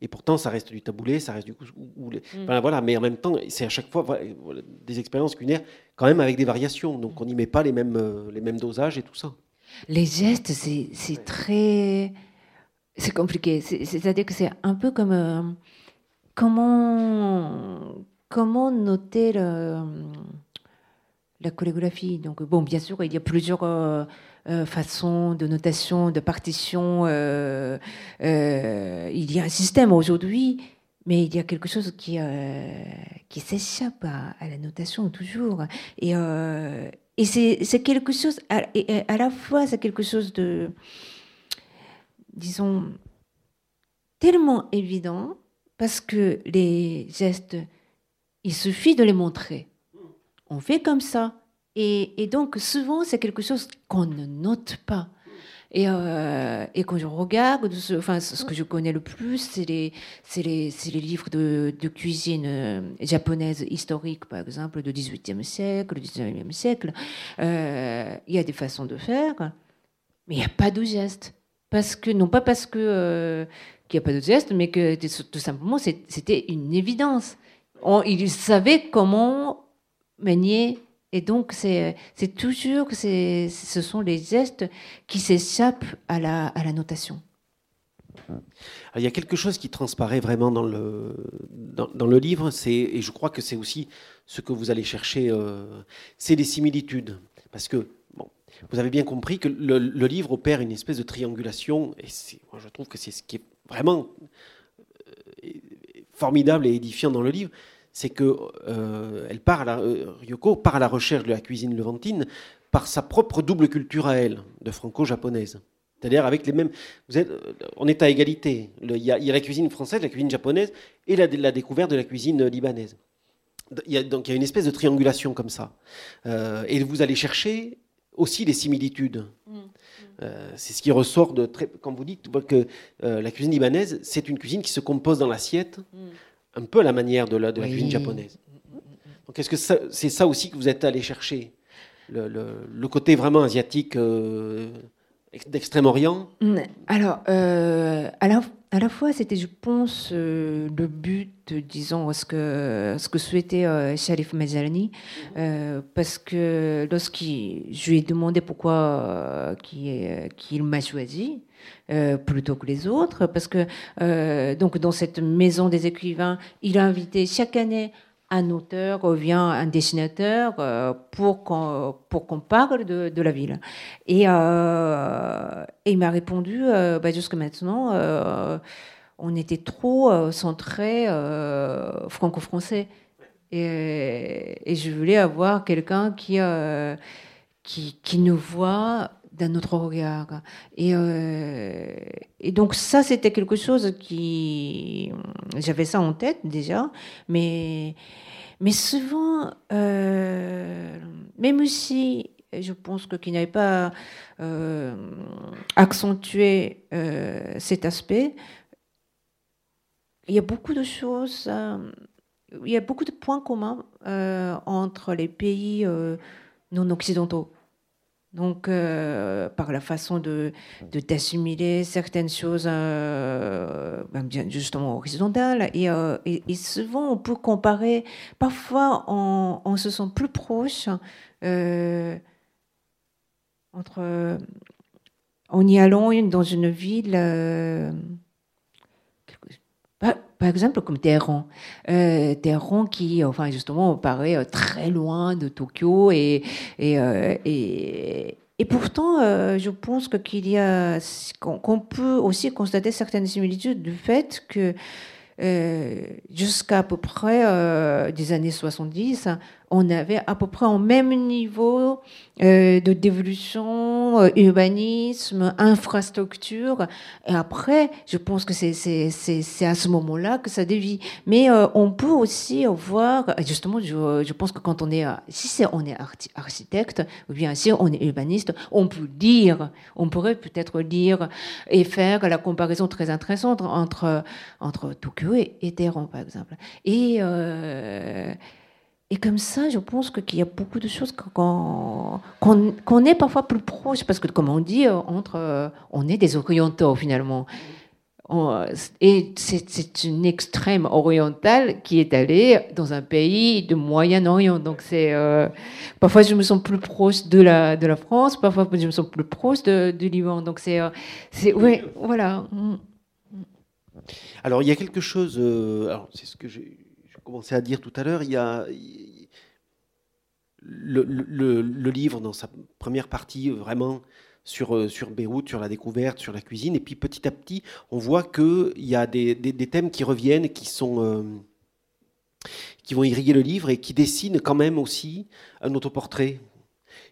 Et pourtant, ça reste du taboulé, ça reste du couscous. Mm. voilà, mais en même temps, c'est à chaque fois des expériences culinaires, quand même avec des variations. Donc, on n'y met pas les mêmes, euh, les mêmes dosages et tout ça. Les gestes, c'est très. C'est compliqué. C'est-à-dire que c'est un peu comme comment, comment noter la chorégraphie? Donc, bon, bien sûr, il y a plusieurs euh, euh, façons de notation, de partition. Euh, il y a un système aujourd'hui, mais il y a quelque chose qui, qui s'échappe à, la notation toujours. Et, et c'est quelque chose, à, à la fois, c'est quelque chose de, disons, tellement évident parce que les gestes, il suffit de les montrer. On fait comme ça. Et, donc, souvent, c'est quelque chose qu'on ne note pas. Et, euh, quand je regarde, ce, enfin, ce que je connais le plus, c'est les, livres de, cuisine euh, japonaise historique, par exemple, du XVIIIe siècle, du XIXe siècle. Euh, il y a des façons de faire, mais il n'y a pas de gestes. Parce que, non pas parce que qu'il n'y a pas de geste, mais que tout simplement c'était une évidence. On, ils savaient comment manier. Et donc, c'est toujours que ce sont les gestes qui s'échappent à la, notation. il y a quelque chose qui transparaît vraiment dans le, dans, le livre, et je crois que c'est aussi ce que vous allez chercher, euh, c'est les similitudes. Parce que bon, vous avez bien compris que le, le, livre opère une espèce de triangulation, et moi je trouve que c'est ce qui est vraiment euh, formidable et édifiant dans le livre, c'est que euh, elle part à euh, Ryoko part à la recherche de la cuisine levantine par sa propre double culture à elle, de franco-japonaise. C'est-à-dire avec les mêmes. Vous êtes, on est à égalité. Il y, a la cuisine française, la cuisine japonaise et la, découverte de la cuisine libanaise. Y a, donc il y a une espèce de triangulation comme ça. et vous allez chercher aussi les similitudes. Mm. Euh, c'est ce qui ressort de très, quand vous dites que euh, la cuisine libanaise, c'est une cuisine qui se compose dans l'assiette, mm. un peu à la manière de la, de la cuisine japonaise. Donc est-ce que c'est ça aussi que vous êtes allé chercher? Le, le, côté vraiment asiatique euh, d'Extrême-Orient? Alors, à la, à la fois, c'était, je pense, euh, le but, disons, ce que, ce que souhaitait euh, Sharif Majalani, euh, parce que lorsqu'il, je lui ai demandé pourquoi qu'il m'a choisi, plutôt que les autres, parce que donc dans cette maison des écrivains, il a invité chaque année un auteur ou bien un dessinateur euh, pour qu'on pour qu'on parle de, de, la ville. Et, euh, il m'a répondu euh, bah, maintenant, on était trop centré franco-français. Et, et, je voulais avoir quelqu'un qui, qui, qui nous voit d'un autre regard. Et, et, donc ça, c'était quelque chose qui... J'avais ça en tête déjà, mais mais souvent, euh, même aussi, je pense que qui n'avait pas euh, accentué euh, cet aspect, il y a beaucoup de choses, il y a beaucoup de points communs entre les pays non occidentaux. Donc, euh, par la façon de d'assimiler certaines choses, euh, ben, justement horizontales, euh, et, souvent on peut comparer. Parfois, on, se sent plus proche entre en y allant dans une ville. Par, exemple, comme Téhéran. Euh, Téhéran qui, enfin, justement, paraît euh, très loin de Tokyo et, et, euh, et, et pourtant, je pense qu'il y a, qu'on peut aussi constater certaines similitudes du fait que jusqu'à peu près des années 70, on avait à peu près au même niveau euh, de dévolution, euh, urbanisme, infrastructure. Et après, je pense que c'est à ce moment-là que ça dévie. Mais euh, on peut aussi voir, justement, je, pense que quand on est, si on est architecte, ou bien si on est urbaniste, on peut lire, on pourrait peut-être lire et faire la comparaison très intéressante entre, entre Tokyo et, et Téhéran, par exemple. Et et comme ça, je pense qu'il y a beaucoup de choses qu'on est parfois plus proche, parce que comme on dit, euh, entre, euh, on est des orientaux finalement. et c'est une extrême orientale qui est allée dans un pays de Moyen-Orient. Donc euh, parfois je me sens plus proche de la de la France, parfois je me sens plus proche du Liban. Donc c'est c'est ouais voilà. Mm. Alors il y a quelque chose. c'est ce que j'ai commencé à dire tout à l'heure, il y a le, livre dans sa première partie vraiment sur, euh, sur Beyrouth, sur la découverte, sur la cuisine, et puis petit à petit, on voit qu'il y a des, thèmes qui reviennent, qui sont euh, qui vont irriguer le livre et qui dessinent quand même aussi un autoportrait.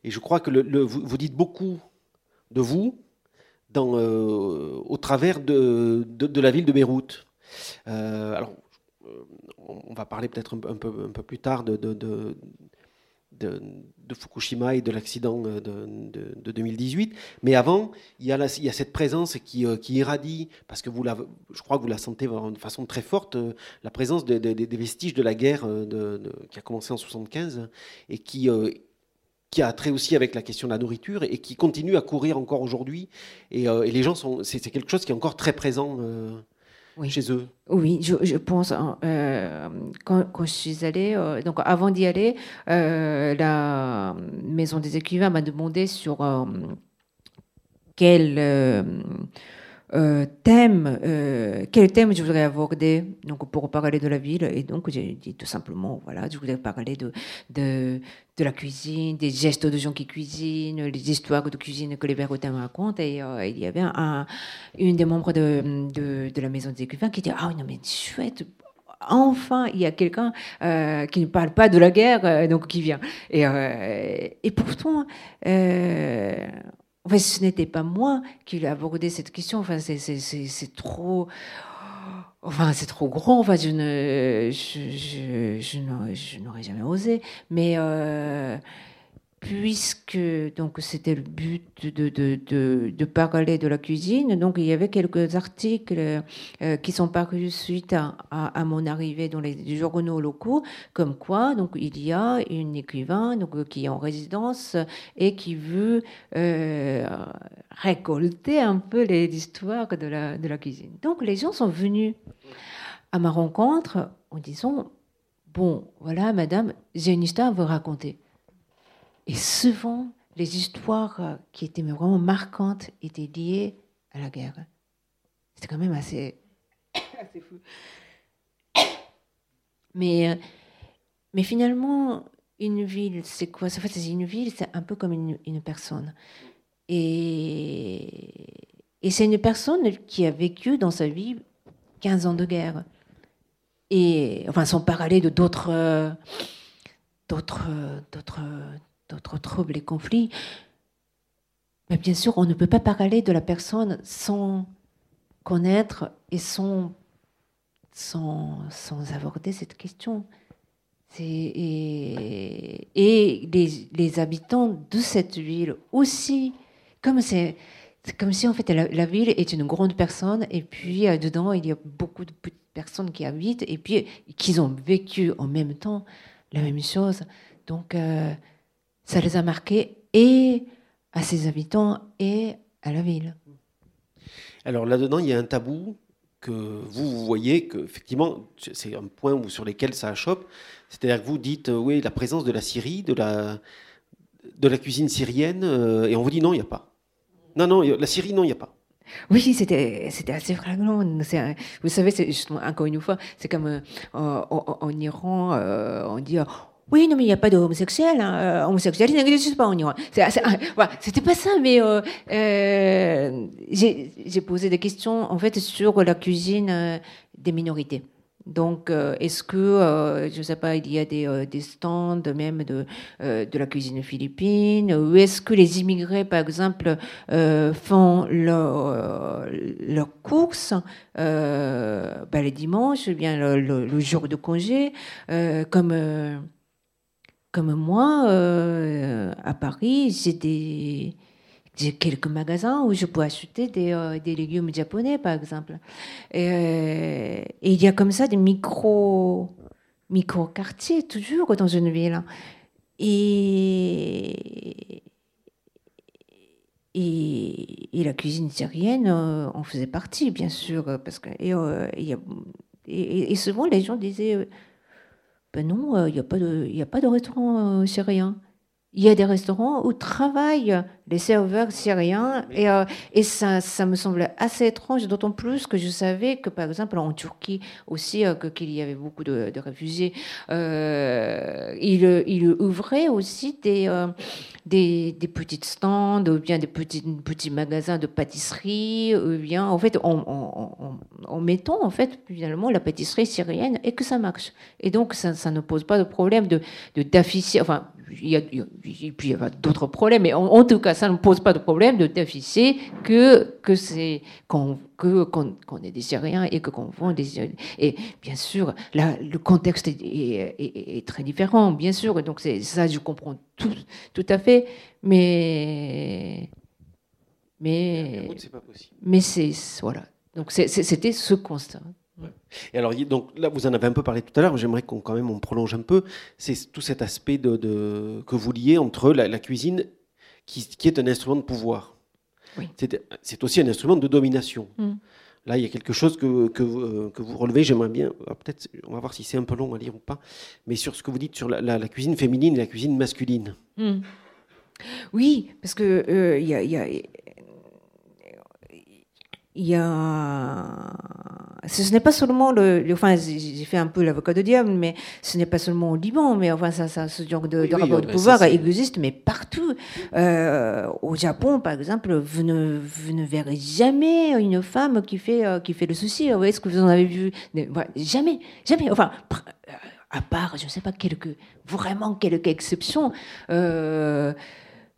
Et je crois que vous, dites beaucoup de vous dans, euh, au travers de, de, la ville de Beyrouth. alors, on va parler peut-être un, peu, plus tard de, Fukushima et de l'accident euh, de, 2018. Mais avant, il y a, cette présence qui, euh, irradie, parce que vous je crois que vous la sentez de façon très forte, euh, la présence des vestiges de la guerre qui a commencé en 75 et qui, qui a trait aussi avec la question de la nourriture et qui continue à courir encore aujourd'hui. Et, les gens sont, c'est quelque chose qui est encore très présent oui. chez eux Oui, je, je pense. Hein, euh, quand, quand, je suis allée, euh, donc avant d'y aller, euh, la maison des écrivains m'a demandé sur quel euh, thème, euh, quel thème je voudrais aborder donc pour parler de la ville et donc j'ai dit tout simplement voilà je voudrais parler de, de, la cuisine des gestes de gens qui cuisinent les histoires de cuisine que les Bergotins racontent et euh, il y avait un, une des membres de, de, la maison des écrivains qui dit ah non mais chouette enfin, il y a quelqu'un qui ne parle pas de la guerre, donc qui vient. Et, euh, et pourtant, Enfin, ce n'était pas moi qui ai abordé cette question. Enfin, c'est trop. Enfin, c'est trop grand. Enfin, je ne, je, je, n'aurais jamais osé. Mais euh, puisque donc c'était le but de, de, de, parler de la cuisine. Donc il y avait quelques articles euh, qui sont parus suite à, mon arrivée dans les journaux locaux, comme quoi donc il y a une écrivain donc qui est en résidence et qui veut euh, récolter un peu les histoires de la, de la cuisine. Donc les gens sont venus à ma rencontre en disant bon voilà madame j'ai une histoire à vous raconter. Et souvent, les histoires euh, qui étaient vraiment marquantes étaient liées à la guerre. C'était quand même assez, (coughs) fou. Mais, euh, mais finalement, une ville, c'est quoi? En fait, c'est une ville, c'est un peu comme une, une personne. Et, et c'est une personne qui a vécu dans sa vie 15 ans de guerre. Et, enfin, sans parler de d'autres, euh, d'autres, d'autres, d'autres troubles et conflits. Mais bien sûr, on ne peut pas parler de la personne sans connaître et sans, sans, sans aborder cette question. Et, les, les, habitants de cette ville aussi, comme c'est comme si en fait la, ville est une grande personne et puis euh, dedans il y a beaucoup de personnes qui habitent et puis qui ont vécu en même temps la même chose. Donc euh, ça les a marqués et à ses habitants et à la ville. Alors là-dedans, il y a un tabou que vous, vous voyez, que effectivement, c'est un point sur lequel ça achoppe. C'est-à-dire que vous dites, euh, oui, la présence de la Syrie, de la, de la cuisine syrienne, euh, et on vous dit non, il n'y a pas. Non, non, la Syrie, non, il n'y a pas. Oui, c'était assez flagrant. Vous savez, c'est justement encore une fois, c'est comme euh, en, Iran, euh, on dit. Oui, non, mais il n'y a pas d'homosexuel. Hein. Euh, homosexuel, il n'existe pas en (laughs) Iran. C'était pas ça, mais j'ai posé des questions en fait sur la cuisine des minorités. Donc, euh, est-ce que, euh, je ne sais pas, il y a des, euh, stands même de, la cuisine philippine Ou est-ce que les immigrés, par exemple, font leurs leur courses ben, les dimanches, bien le, le, jour de congé, comme, comme moi, à Paris, j'ai des quelques magasins où je peux acheter des, euh, légumes japonais, par exemple. Euh, et, il y a comme ça des micro, micro quartiers toujours dans une ville. Et, et, la cuisine syrienne euh, en faisait partie, bien sûr, parce que et, et souvent les gens disaient, ben non, il n'y a pas de, a pas de restaurant syrien il y a des restaurants où travaillent les serveurs syriens. Et, euh, et ça, ça, me semblait assez étrange, d'autant plus que je savais que, par exemple, en Turquie aussi, euh, qu'il y avait beaucoup de, réfugiés, euh, il, il, ouvrait aussi des, euh, des, des, petites stands ou bien des petits, petits magasins de pâtisserie, ou bien, en fait, en, en, en, mettant, en fait, finalement, la pâtisserie syrienne et que ça marche. Et donc, ça, ça ne pose pas de problème de, d'afficher, enfin, il y a, il y a d'autres problèmes, mais en, tout cas, ça ne pose pas de problème de d'afficher que, que c'est qu'on que, qu'on, est des Syriens et que qu'on vend des Et bien sûr, là, le contexte est, est, très différent, bien sûr. Donc, c'est, ça, je comprends tout, tout à fait. Mais. Mais. Pas. Mais c'est. Voilà. Donc, c'était ce constat. Et alors, donc là, vous en avez un peu parlé tout à l'heure, j'aimerais qu'on quand même on prolonge un peu. C'est tout cet aspect de, que vous liez entre la, cuisine, qui, qui, est un instrument de pouvoir. Oui. C'est aussi un instrument de domination. Mm. Là, il y a quelque chose que, que, euh, que vous relevez, j'aimerais bien, euh, peut-être, on va voir si c'est un peu long à lire ou pas, mais sur ce que vous dites sur la, cuisine féminine et la cuisine masculine. Mm. Oui, parce que euh, il y, a, y, a, y a ce n'est pas seulement le, enfin j'ai fait un peu l'avocat de diable, mais ce n'est pas seulement au Liban, mais enfin ça, ça ce genre de, rapport de pouvoir existe, mais partout. Euh, au Japon, par exemple, vous ne, vous ne verrez jamais une femme qui fait euh, qui fait le souci. Est-ce que vous en avez vu? Jamais, jamais. Enfin euh, à part, je ne sais pas, quelques, vraiment quelques exceptions. Euh,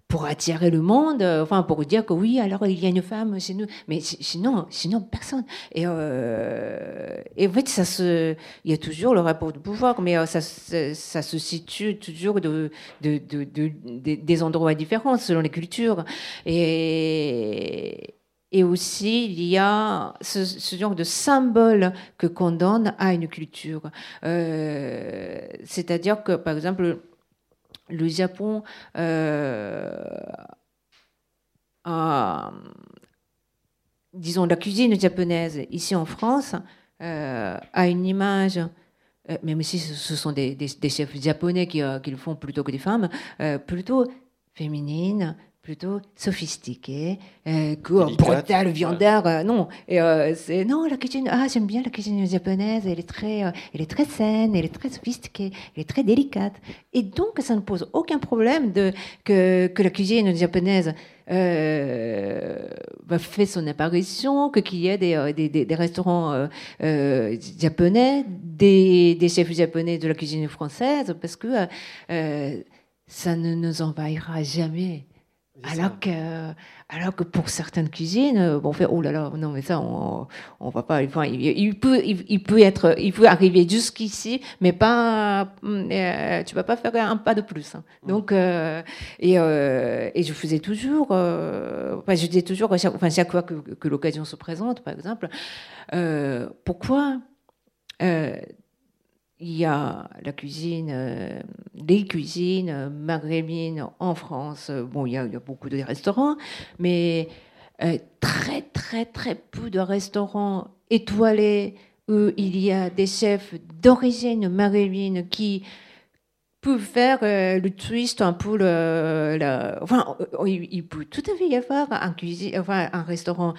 pour attirer le monde, euh, enfin pour dire que oui, alors il y a une femme chez nous, mais sinon, sinon personne. Et, euh, en fait, ça se, il y a toujours le rapport de pouvoir, mais euh, ça, se situe toujours de, de, de, des endroits différents selon les cultures. Et, et aussi, il y a ce, genre de symbole que qu'on donne à une culture. C'est-à-dire que, par exemple, le Japon euh, disons, la cuisine japonaise ici en France euh, a une image, euh, même si ce sont des, chefs japonais qui, le font plutôt que des femmes, plutôt féminine, plutôt sophistiqué, euh, brutal, viandard. Euh, non, et, euh, c'est non la cuisine. Ah, j'aime bien la cuisine japonaise. Elle est très, euh, elle est très saine, elle est très sophistiquée, elle est très délicate. Et donc, ça ne pose aucun problème de que, que la cuisine japonaise euh, fait son apparition, que qu'il y ait des, des, des, restaurants japonais, des, des chefs japonais de la cuisine française, parce que ça ne nous envahira jamais. Alors que, alors que pour certaines cuisines, euh, bon, on fait oh là là, non mais ça, on, on va pas. Enfin, il, peut, il, peut être, il peut arriver jusqu'ici, mais pas, euh, tu vas pas faire un pas de plus. Hein. Mm. Donc, euh, et, et je faisais toujours, enfin, je disais toujours, enfin, chaque fois que, que l'occasion se présente, par exemple, pourquoi il y a la cuisine, euh, les cuisines maghrébines en France. Bon, il y, a, beaucoup de restaurants, mais euh, très, très, très peu de restaurants étoilés où il y a des chefs d'origine maghrébine qui peut faire euh, le twist un peu le, enfin il, peut tout à fait y avoir un cuisine enfin un restaurant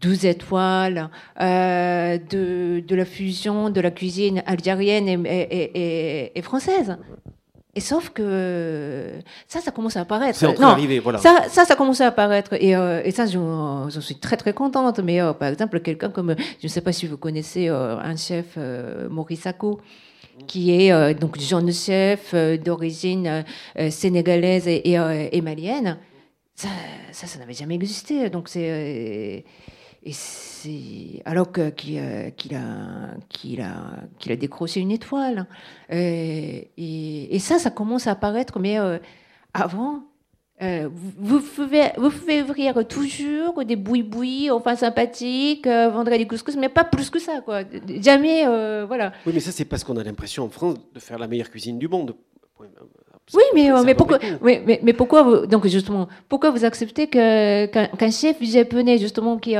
12 étoiles euh, de, de, la fusion de la cuisine algérienne et, et, française et sauf que ça, ça commence à apparaître. C'est en voilà. Ça, ça, ça commence à apparaître. Et, euh, et ça, j'en suis très, très contente. Mais par exemple, quelqu'un comme, je ne sais pas si vous connaissez un chef, Maurice Sacco, qui est euh, donc chef euh, d'origine euh, sénégalaise et, et, malienne. Ça, ça, n'avait jamais existé. Donc c'est et c'est alors que qu'il a qu'il a qu'il décroché une étoile. Et, ça, ça commence à apparaître. Mais avant, euh, vous, pouvez, vous pouvez ouvrir toujours des bouilles-bouilles, enfin sympathiques, euh, vendre des couscous, mais pas plus que ça, quoi. Jamais, euh, voilà. Oui, mais ça, c'est parce qu'on a l'impression en France de faire la meilleure cuisine du monde. Oui, mais, mais pourquoi, mais, mais, pourquoi vous, donc justement, pourquoi vous acceptez que, qu'un, chef japonais, justement, qui,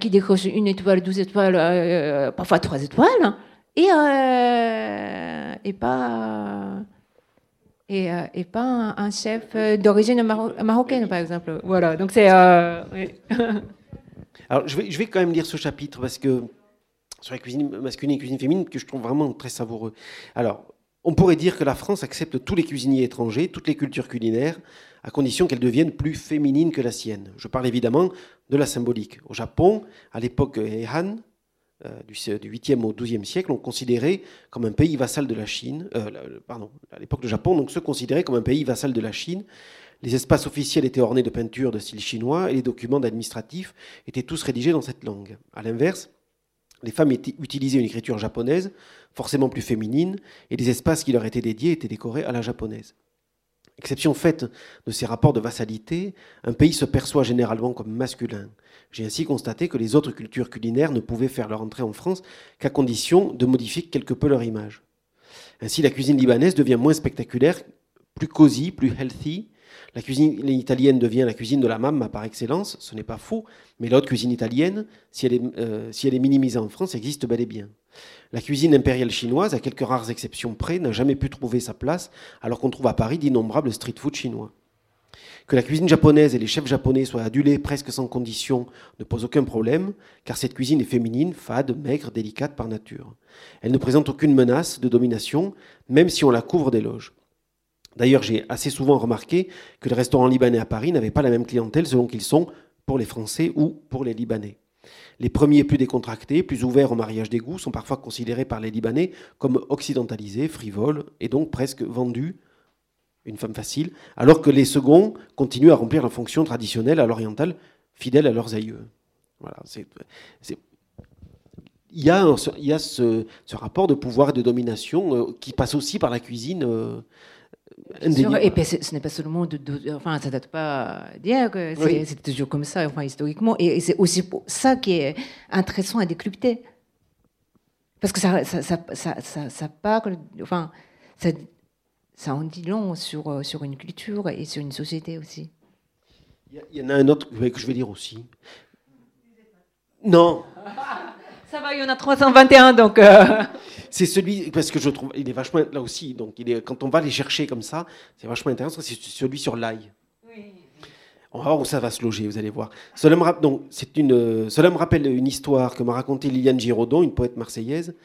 qui décroche une étoile, douze étoiles, parfois trois étoiles, et, et pas et, euh, et pas un, chef euh, d'origine marocaine, par exemple. Voilà, donc c'est. Euh, (laughs) Alors, je vais, je vais quand même lire ce chapitre parce que sur la cuisine masculine et la cuisine féminine que je trouve vraiment très savoureux. Alors, on pourrait dire que la France accepte tous les cuisiniers étrangers, toutes les cultures culinaires, à condition qu'elles deviennent plus féminines que la sienne. Je parle évidemment de la symbolique. Au Japon, à l'époque Heian, euh, du, 8e au 12e siècle, on considérait comme un pays vassal de la Chine, euh, pardon, à l'époque de Japon, donc se considérait comme un pays vassal de la Chine. Les espaces officiels étaient ornés de peintures de style chinois et les documents administratifs étaient tous rédigés dans cette langue. À l'inverse, les femmes utilisaient une écriture japonaise, forcément plus féminine, et les espaces qui leur étaient dédiés étaient décorés à la japonaise. Exception faite de ces rapports de vassalité, un pays se perçoit généralement comme masculin. J'ai ainsi constaté que les autres cultures culinaires ne pouvaient faire leur entrée en France qu'à condition de modifier quelque peu leur image. Ainsi, la cuisine libanaise devient moins spectaculaire, plus cosy, plus healthy. La cuisine italienne devient la cuisine de la mamma par excellence, ce n'est pas faux, mais l'autre cuisine italienne, si elle, est, euh, si elle est minimisée en France, existe bel et bien. La cuisine impériale chinoise, à quelques rares exceptions près, n'a jamais pu trouver sa place, alors qu'on trouve à Paris d'innombrables street food chinois. Que la cuisine japonaise et les chefs japonais soient adulés presque sans condition ne pose aucun problème, car cette cuisine est féminine, fade, maigre, délicate par nature. Elle ne présente aucune menace de domination, même si on la couvre d'éloges. D'ailleurs, j'ai assez souvent remarqué que les restaurants libanais à Paris n'avaient pas la même clientèle selon qu'ils sont pour les Français ou pour les Libanais. Les premiers plus décontractés, plus ouverts au mariage des sont parfois considérés par les Libanais comme occidentalisés, frivoles et donc presque vendus, une femme facile, alors que les seconds continuent à remplir la fonction traditionnelle à l'oriental, fidèles à leurs aïeux. Voilà, il y a, il y a ce, rapport de pouvoir et de domination euh, qui passe aussi par la cuisine. Euh, et ce n'est pas seulement de, enfin, ça date pas d'hier, c'est toujours comme ça, enfin, historiquement. Et, c'est aussi pour ça qui est intéressant à décrypter. Parce que ça, ça, ça, ça, ça parle, enfin, ça, ça en dit long sur, euh, sur une culture et sur une société aussi. Il y, en a un autre que je vais dire aussi. Non. (laughs) Ça va, il y en a 321, donc. Euh, c'est celui, parce que je trouve, il est vachement, là aussi, donc il est, quand on va les chercher comme ça, c'est vachement intéressant, c'est celui sur l'ail. Oui. On va voir où ça va se loger, vous allez voir. Cela me, donc, c'est une, cela me rappelle une histoire que m'a racontée Liliane Giraudon, une poète marseillaise.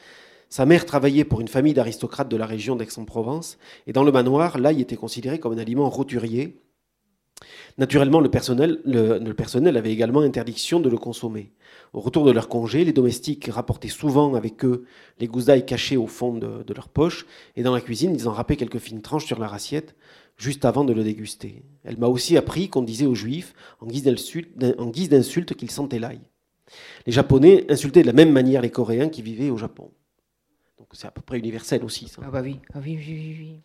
Sa mère travaillait pour une famille d'aristocrates de la région d'Aix-en-Provence, et dans le manoir, l'ail était considéré comme un aliment roturier. Naturellement, le personnel, le personnel avait également interdiction de le consommer. Au retour de leur congé, les domestiques rapportaient souvent avec eux les d'ail cachées au fond de, leur poche, et dans la cuisine, ils en râpaient quelques fines tranches sur leur assiette, juste avant de le déguster. Elle m'a aussi appris qu'on disait aux Juifs, en guise d'insulte, qu'ils sentaient l'ail. Les Japonais insultaient de la même manière les Coréens qui vivaient au Japon. Donc c'est à peu près universel aussi. Ça. Ah bah oui, ah oui, oui, oui.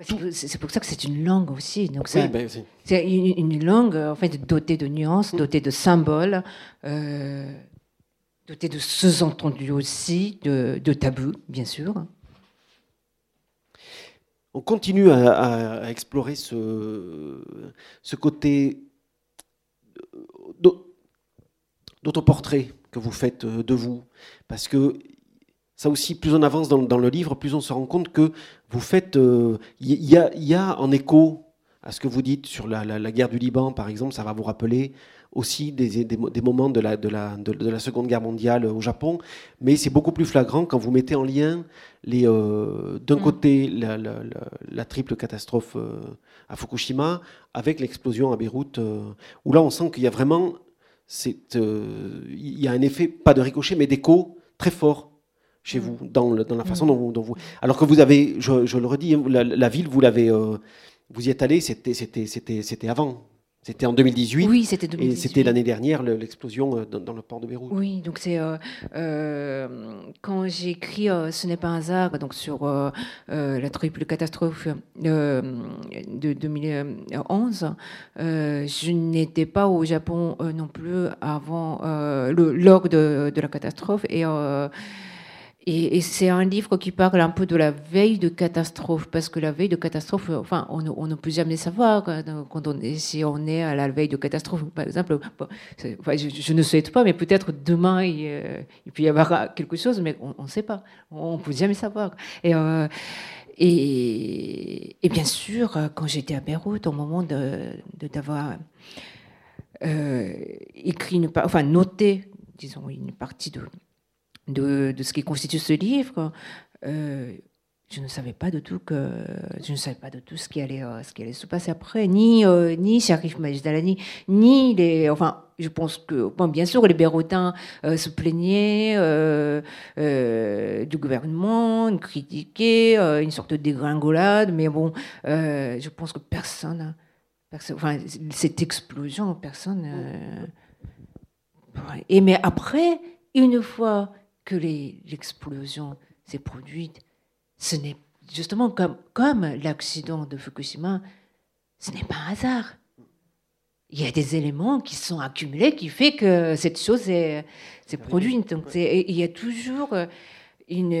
C'est pour ça que c'est une langue aussi. Donc ben, c'est une, langue en fait dotée de nuances, mm. dotée de symboles, euh, dotée de sous-entendus aussi, de, tabous, bien sûr. On continue à, explorer ce, ce côté d'autoportrait que vous faites de vous, parce que Ça aussi, plus on avance dans, le livre, plus on se rend compte que vous faites. Il y, a, y, a, en écho à ce que vous dites sur la, la, guerre du Liban, par exemple, ça va vous rappeler aussi des, des, des moments de la, de, la, de, la, Seconde Guerre mondiale au Japon, mais c'est beaucoup plus flagrant quand vous mettez en lien les, euh, d'un mm. côté la, triple catastrophe euh, à Fukushima avec l'explosion à Beyrouth, euh, où là on sent qu'il y a vraiment il y a un effet, pas de ricochet, mais d'écho très fort chez vous, dans, dans la façon mm. dont, vous, dont, vous, Alors que vous avez, je, je le redis, hein, la, ville, vous l'avez, vous y êtes allé, c'était, c'était, c'était, c'était avant. C'était en 2018. Oui, c'était 2018. Et c'était l'année dernière l'explosion euh, dans, le port de Beyrouth. Oui, donc c'est euh, euh, quand j'ai écrit Ce n'est pas un hasard, donc sur la triple catastrophe de 2011, je n'étais pas au Japon non plus avant le, lors de, de, la catastrophe et et, c'est un livre qui parle un peu de la veille de catastrophe, parce que la veille de catastrophe, enfin, on, ne peut jamais savoir quand on si on est à la veille de catastrophe. Par exemple, je, ne souhaite pas, mais peut-être demain il, peut y avoir quelque chose, mais on ne sait pas. On ne peut jamais savoir. Et, euh, et, bien sûr, quand j'étais à Beyrouth, au moment d'avoir euh, écrit enfin noté, disons, une partie de de, ce qui constitue ce livre, euh, je ne savais pas de tout que je ne savais pas de tout ce qui allait euh, ce qui allait se passer après ni euh, ni Sharif Majdalani ni les enfin je pense que bon, bien sûr les Béroutins se plaignaient du gouvernement critiquaient une sorte de dégringolade mais bon je pense que personne personne enfin cette explosion personne et mais après une fois que l'explosion s'est produite, ce n'est justement comme, comme l'accident de Fukushima, ce n'est pas un hasard. Il y a des éléments qui sont accumulés qui fait que cette chose s'est produite. Donc il y a toujours une,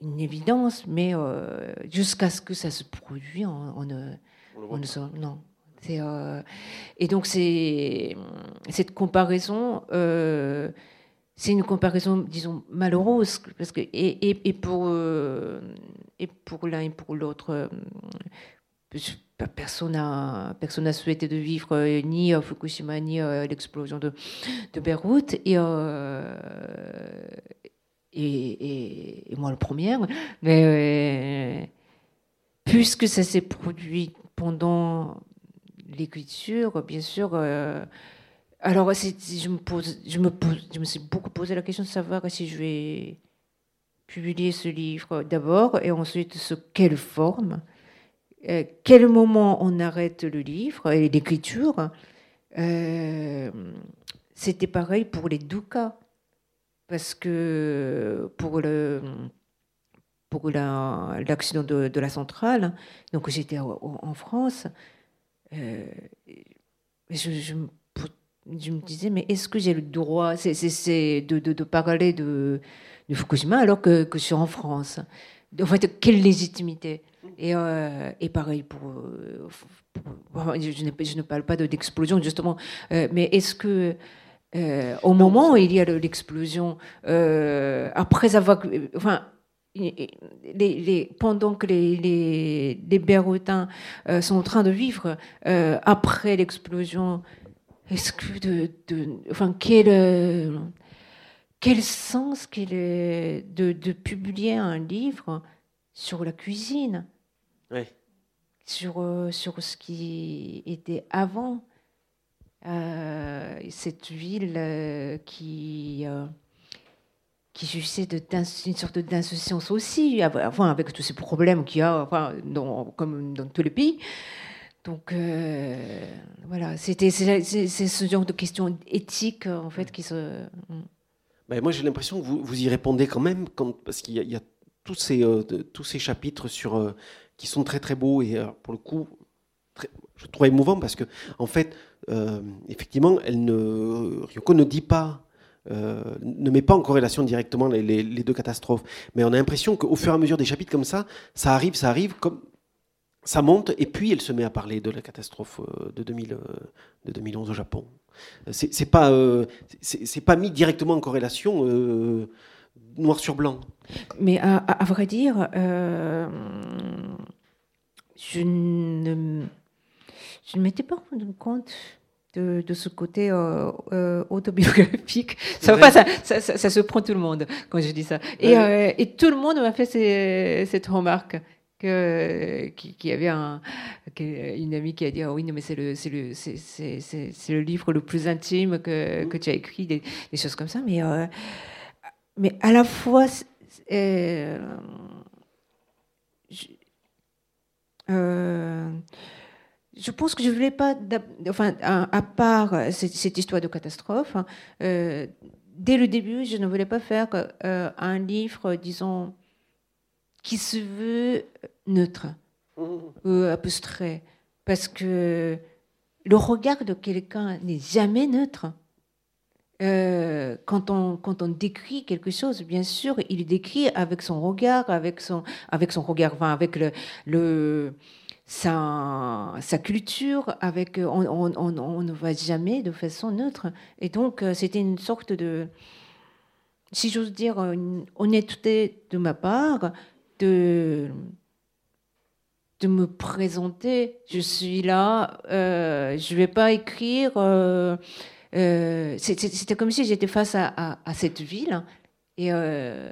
une évidence, mais euh, jusqu'à ce que ça se produise, on, ne, on ne non. Euh, et donc c'est cette comparaison. Euh, c'est une comparaison, disons, malheureuse, parce que, et, pour, euh, et pour l'un et pour l'autre, euh, personne n'a personne souhaité de vivre euh, ni à Fukushima ni à l'explosion de, de Beyrouth. Et, et, et, moi, le premier. Mais puisque ça s'est produit pendant l'écriture, bien sûr alors, je me, pose, je, me je me suis beaucoup posé la question de savoir si je vais publier ce livre d'abord et ensuite sous quelle forme, euh, quel moment on arrête le livre et l'écriture. Euh, c'était pareil pour les deux parce que pour le pour l'accident de, la centrale, donc j'étais en France, euh, je, je, je me disais, mais est-ce que j'ai le droit de, parler de, Fukushima alors que, je suis en France? En fait, quelle légitimité? Et, euh, pareil pour, je, je, ne, parle pas de, d'explosion justement, euh, mais est-ce que euh, au moment où il y a l'explosion, après avoir, enfin, pendant que les, les, les Béroutins sont en train de vivre après l'explosion, est-ce que de, de, enfin quel euh, quel sens qu'il est de, de, publier un livre sur la cuisine, sur euh, sur ce qui était avant. Euh, cette ville qui qui jouissait d'une sorte d'insouciance aussi, enfin, avec tous ces problèmes qu'il y a, enfin, dans, comme dans tous les pays. Donc euh, voilà, c'était c'est ce genre de questions éthiques en fait qui se. Mm. Ben, moi j'ai l'impression que vous, vous, y répondez quand même, quand, parce qu'il y, a tous ces, euh, tous ces chapitres sur, euh, qui sont très très beaux et pour le coup je trouve émouvant parce que en fait effectivement elle ne Ryoko ne dit pas ne met pas en corrélation directement les, les, les deux catastrophes. Mais on a l'impression qu'au fur et à mesure des chapitres comme ça, ça arrive, ça arrive, comme, ça monte et puis elle se met à parler de la catastrophe euh, de, 2000, euh, de 2011 au Japon. C'est pas euh, c'est pas mis directement en corrélation noir sur blanc. Mais à, vrai dire, euh, je ne, je ne m'étais pas rendu compte de, de, ce côté euh, euh, autobiographique. (laughs) Ça, pas, ça, ça, ça, se prend tout le monde quand je dis ça. Et, et tout le monde m'a fait cette remarque que qui, avait un, une amie qui a dit ah oui non mais c'est le c'est le c'est le livre le plus intime que, que tu as écrit des, des choses comme ça. Mais mais à la fois, euh, je, euh, je, pense que je voulais pas, enfin, à, part cette, histoire de catastrophe, hein, euh, dès le début, je ne voulais pas faire un livre, disons, qui se veut neutre, abstrait, parce que le regard de quelqu'un n'est jamais neutre. Euh, quand, on, quand on décrit quelque chose, bien sûr, il décrit avec son regard, avec son, avec son regard, avec le, le sa, sa, culture, avec, on, on, on, ne va jamais de façon neutre. Et donc, euh, c'était une sorte de, si j'ose dire, une honnêteté de ma part, de, de me présenter. Je suis là, euh, je ne vais pas écrire. Euh, euh, c'était comme si j'étais face à, cette ville et, euh,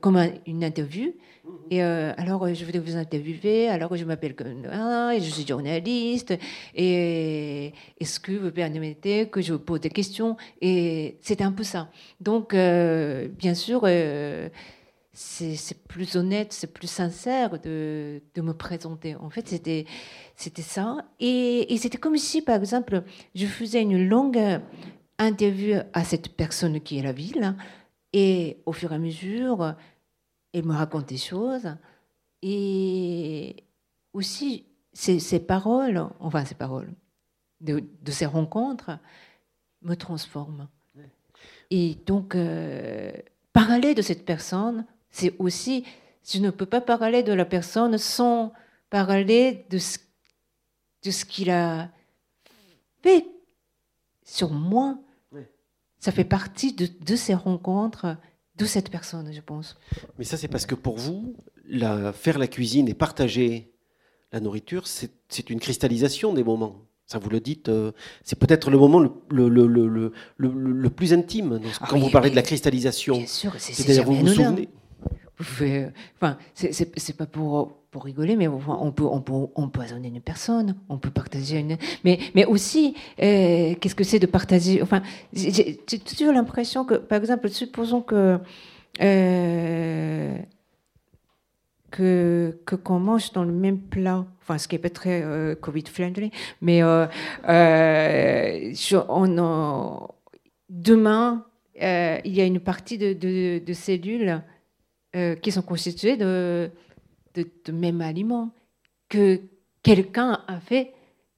comme une interview. Mhm. Et alors, je voulais vous interviewer. Alors, je m'appelle ah, et je suis journaliste. Et est-ce que vous permettez que je vous pose des questions? Et c'était un peu ça. Donc, bien sûr, c'est plus honnête, c'est plus sincère de, de, me présenter. En fait, c'était ça. Et, et c'était comme si, par exemple, je faisais une longue interview à cette personne qui est la ville, et au fur et à mesure, elle me raconte des choses. Et aussi, ces, ces paroles, enfin ces paroles, de, de, ces rencontres, me transforment. Et donc, euh, parler de cette personne, c'est aussi, je ne peux pas parler de la personne sans parler de ce, de ce qu'il a fait sur moi. Ça fait partie de, de, ces rencontres de cette personne, je pense. Mais ça, c'est parce que pour vous, la, faire la cuisine et partager la nourriture, c'est une cristallisation des moments. Ça, vous le dites, euh, c'est peut-être le moment le, le, le, le, plus intime ah quand vous parlez de la cristallisation. Bien sûr, c'est vous vous souvenez enfin, c'est pas pour, pour rigoler, mais on peut, on peut empoisonner une personne, on peut partager une. Mais, mais aussi, euh, qu'est-ce que c'est de partager Enfin, j'ai toujours l'impression que, par exemple, supposons que. Euh, que, que qu'on mange dans le même plat, enfin ce qui est pas très euh, Covid-friendly, mais euh, on, demain, il y a une partie de, de cellules euh, qui sont constitués de, de, même aliment que quelqu'un a fait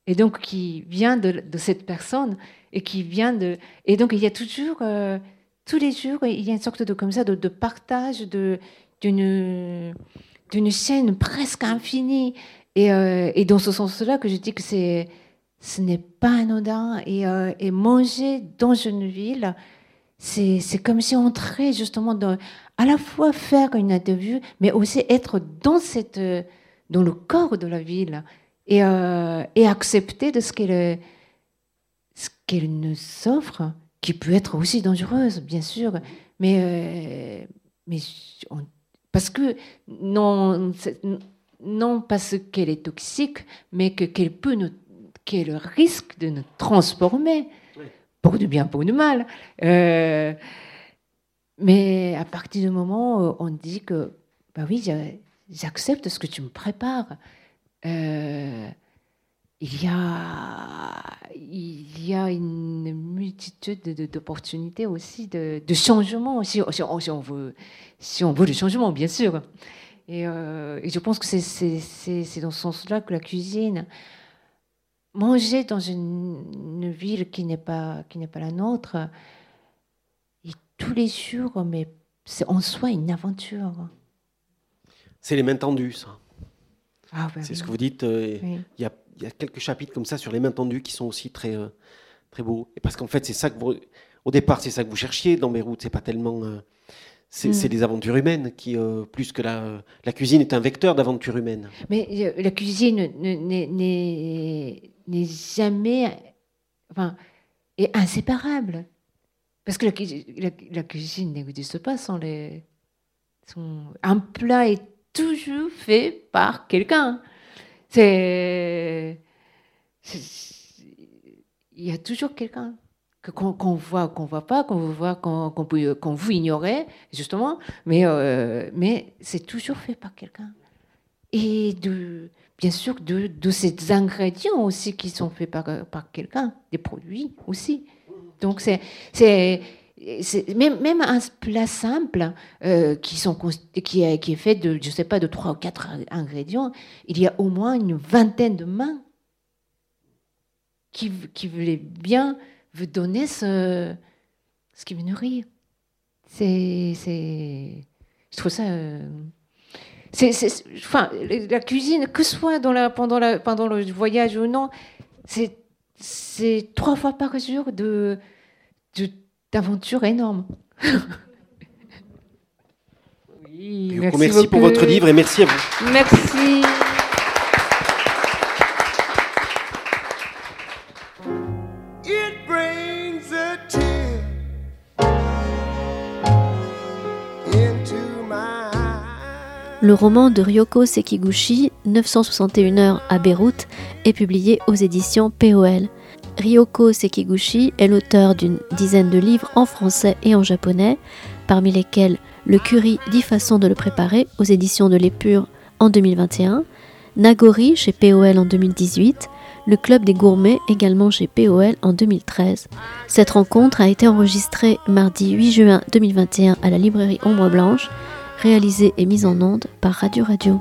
et donc qui vient de, de, cette personne et qui vient de et donc il y a toujours euh, tous les jours il y a une sorte de comme ça de, de partage de d'une d'une chaîne presque infinie et, euh, et dans ce sens-là que je dis que c'est ce n'est pas anodin et, et manger dans une ville c'est comme si on entrait justement dans, à la fois faire une interview, mais aussi être dans, cette, dans le corps de la ville et, euh, et accepter de ce qu'elle ce qu'elle nous offre, qui peut être aussi dangereuse, bien sûr, mais, euh, mais parce que non, non parce qu'elle est toxique, mais qu'elle peut nous, qu'elle risque de nous transformer pour du bien, pour du mal. Euh, mais à partir du moment où on dit que, bah oui, j'accepte ce que tu me prépares, euh, il, y a, il y a une multitude d'opportunités aussi, de, de changement, si, on, veut, si on veut du changement, bien sûr. Et, euh, je pense que c'est dans ce sens-là que la cuisine manger dans une, ville qui n'est pas, qui pas la nôtre, tous les jours, mais c'est en soi une aventure. C'est les mains tendues, ça. Ah, ben c'est ce que vous dites. Euh, il y, a, y, a, quelques chapitres comme ça sur les mains tendues qui sont aussi très, euh, très beaux. Et parce qu'en fait, c'est ça que vous, au départ, c'est ça que vous cherchiez dans Beyrouth. C'est pas tellement, euh, C'est c'est les aventures humaines qui, plus que la, la cuisine, est un vecteur d'aventures humaines. Mais la cuisine ne- n'est- n'est n'est jamais, enfin, est inséparable. Parce que la, la- la cuisine n'existe pas sans les. un plat est toujours fait par quelqu'un. C'est. Il y a toujours quelqu'un que qu'on qu'on voit, qu'on voit pas, qu'on voit, qu'on vous ignorer, justement. Mais, euh, mais c'est toujours fait par quelqu'un. Et de, bien sûr, de, de ces ingrédients aussi qui sont faits par, par quelqu'un, des produits aussi. Donc, c'est, même, même un plat simple euh, qui, sont, qui, est, qui est fait de, je sais pas, de trois ou quatre ingrédients, il y a au moins une vingtaine de mains qui, qui voulaient bien vous donner ce, ce qui vous nourrit. C'est, je trouve ça. euh, c'est, c'est- enfin, la cuisine, que ce soit dans la, pendant, la, pendant le voyage ou non, c'est, c'est trois fois par jour de, de, d'aventures énormes. oui, merci, pour votre livre et merci à vous. Merci. Le roman de Ryoko Sekiguchi, 961 heures à Beyrouth, est publié aux éditions POL. Ryoko Sekiguchi est l'auteur d'une dizaine de livres en français et en japonais, parmi lesquels Le curry 10 façons de le préparer aux éditions de l'Épure en 2021, Nagori chez POL en 2018, Le Club des Gourmets également chez POL en 2013. Cette rencontre a été enregistrée mardi 8 juin 2021 à la librairie Ombre Blanche réalisée et mise en onde par Radio Radio.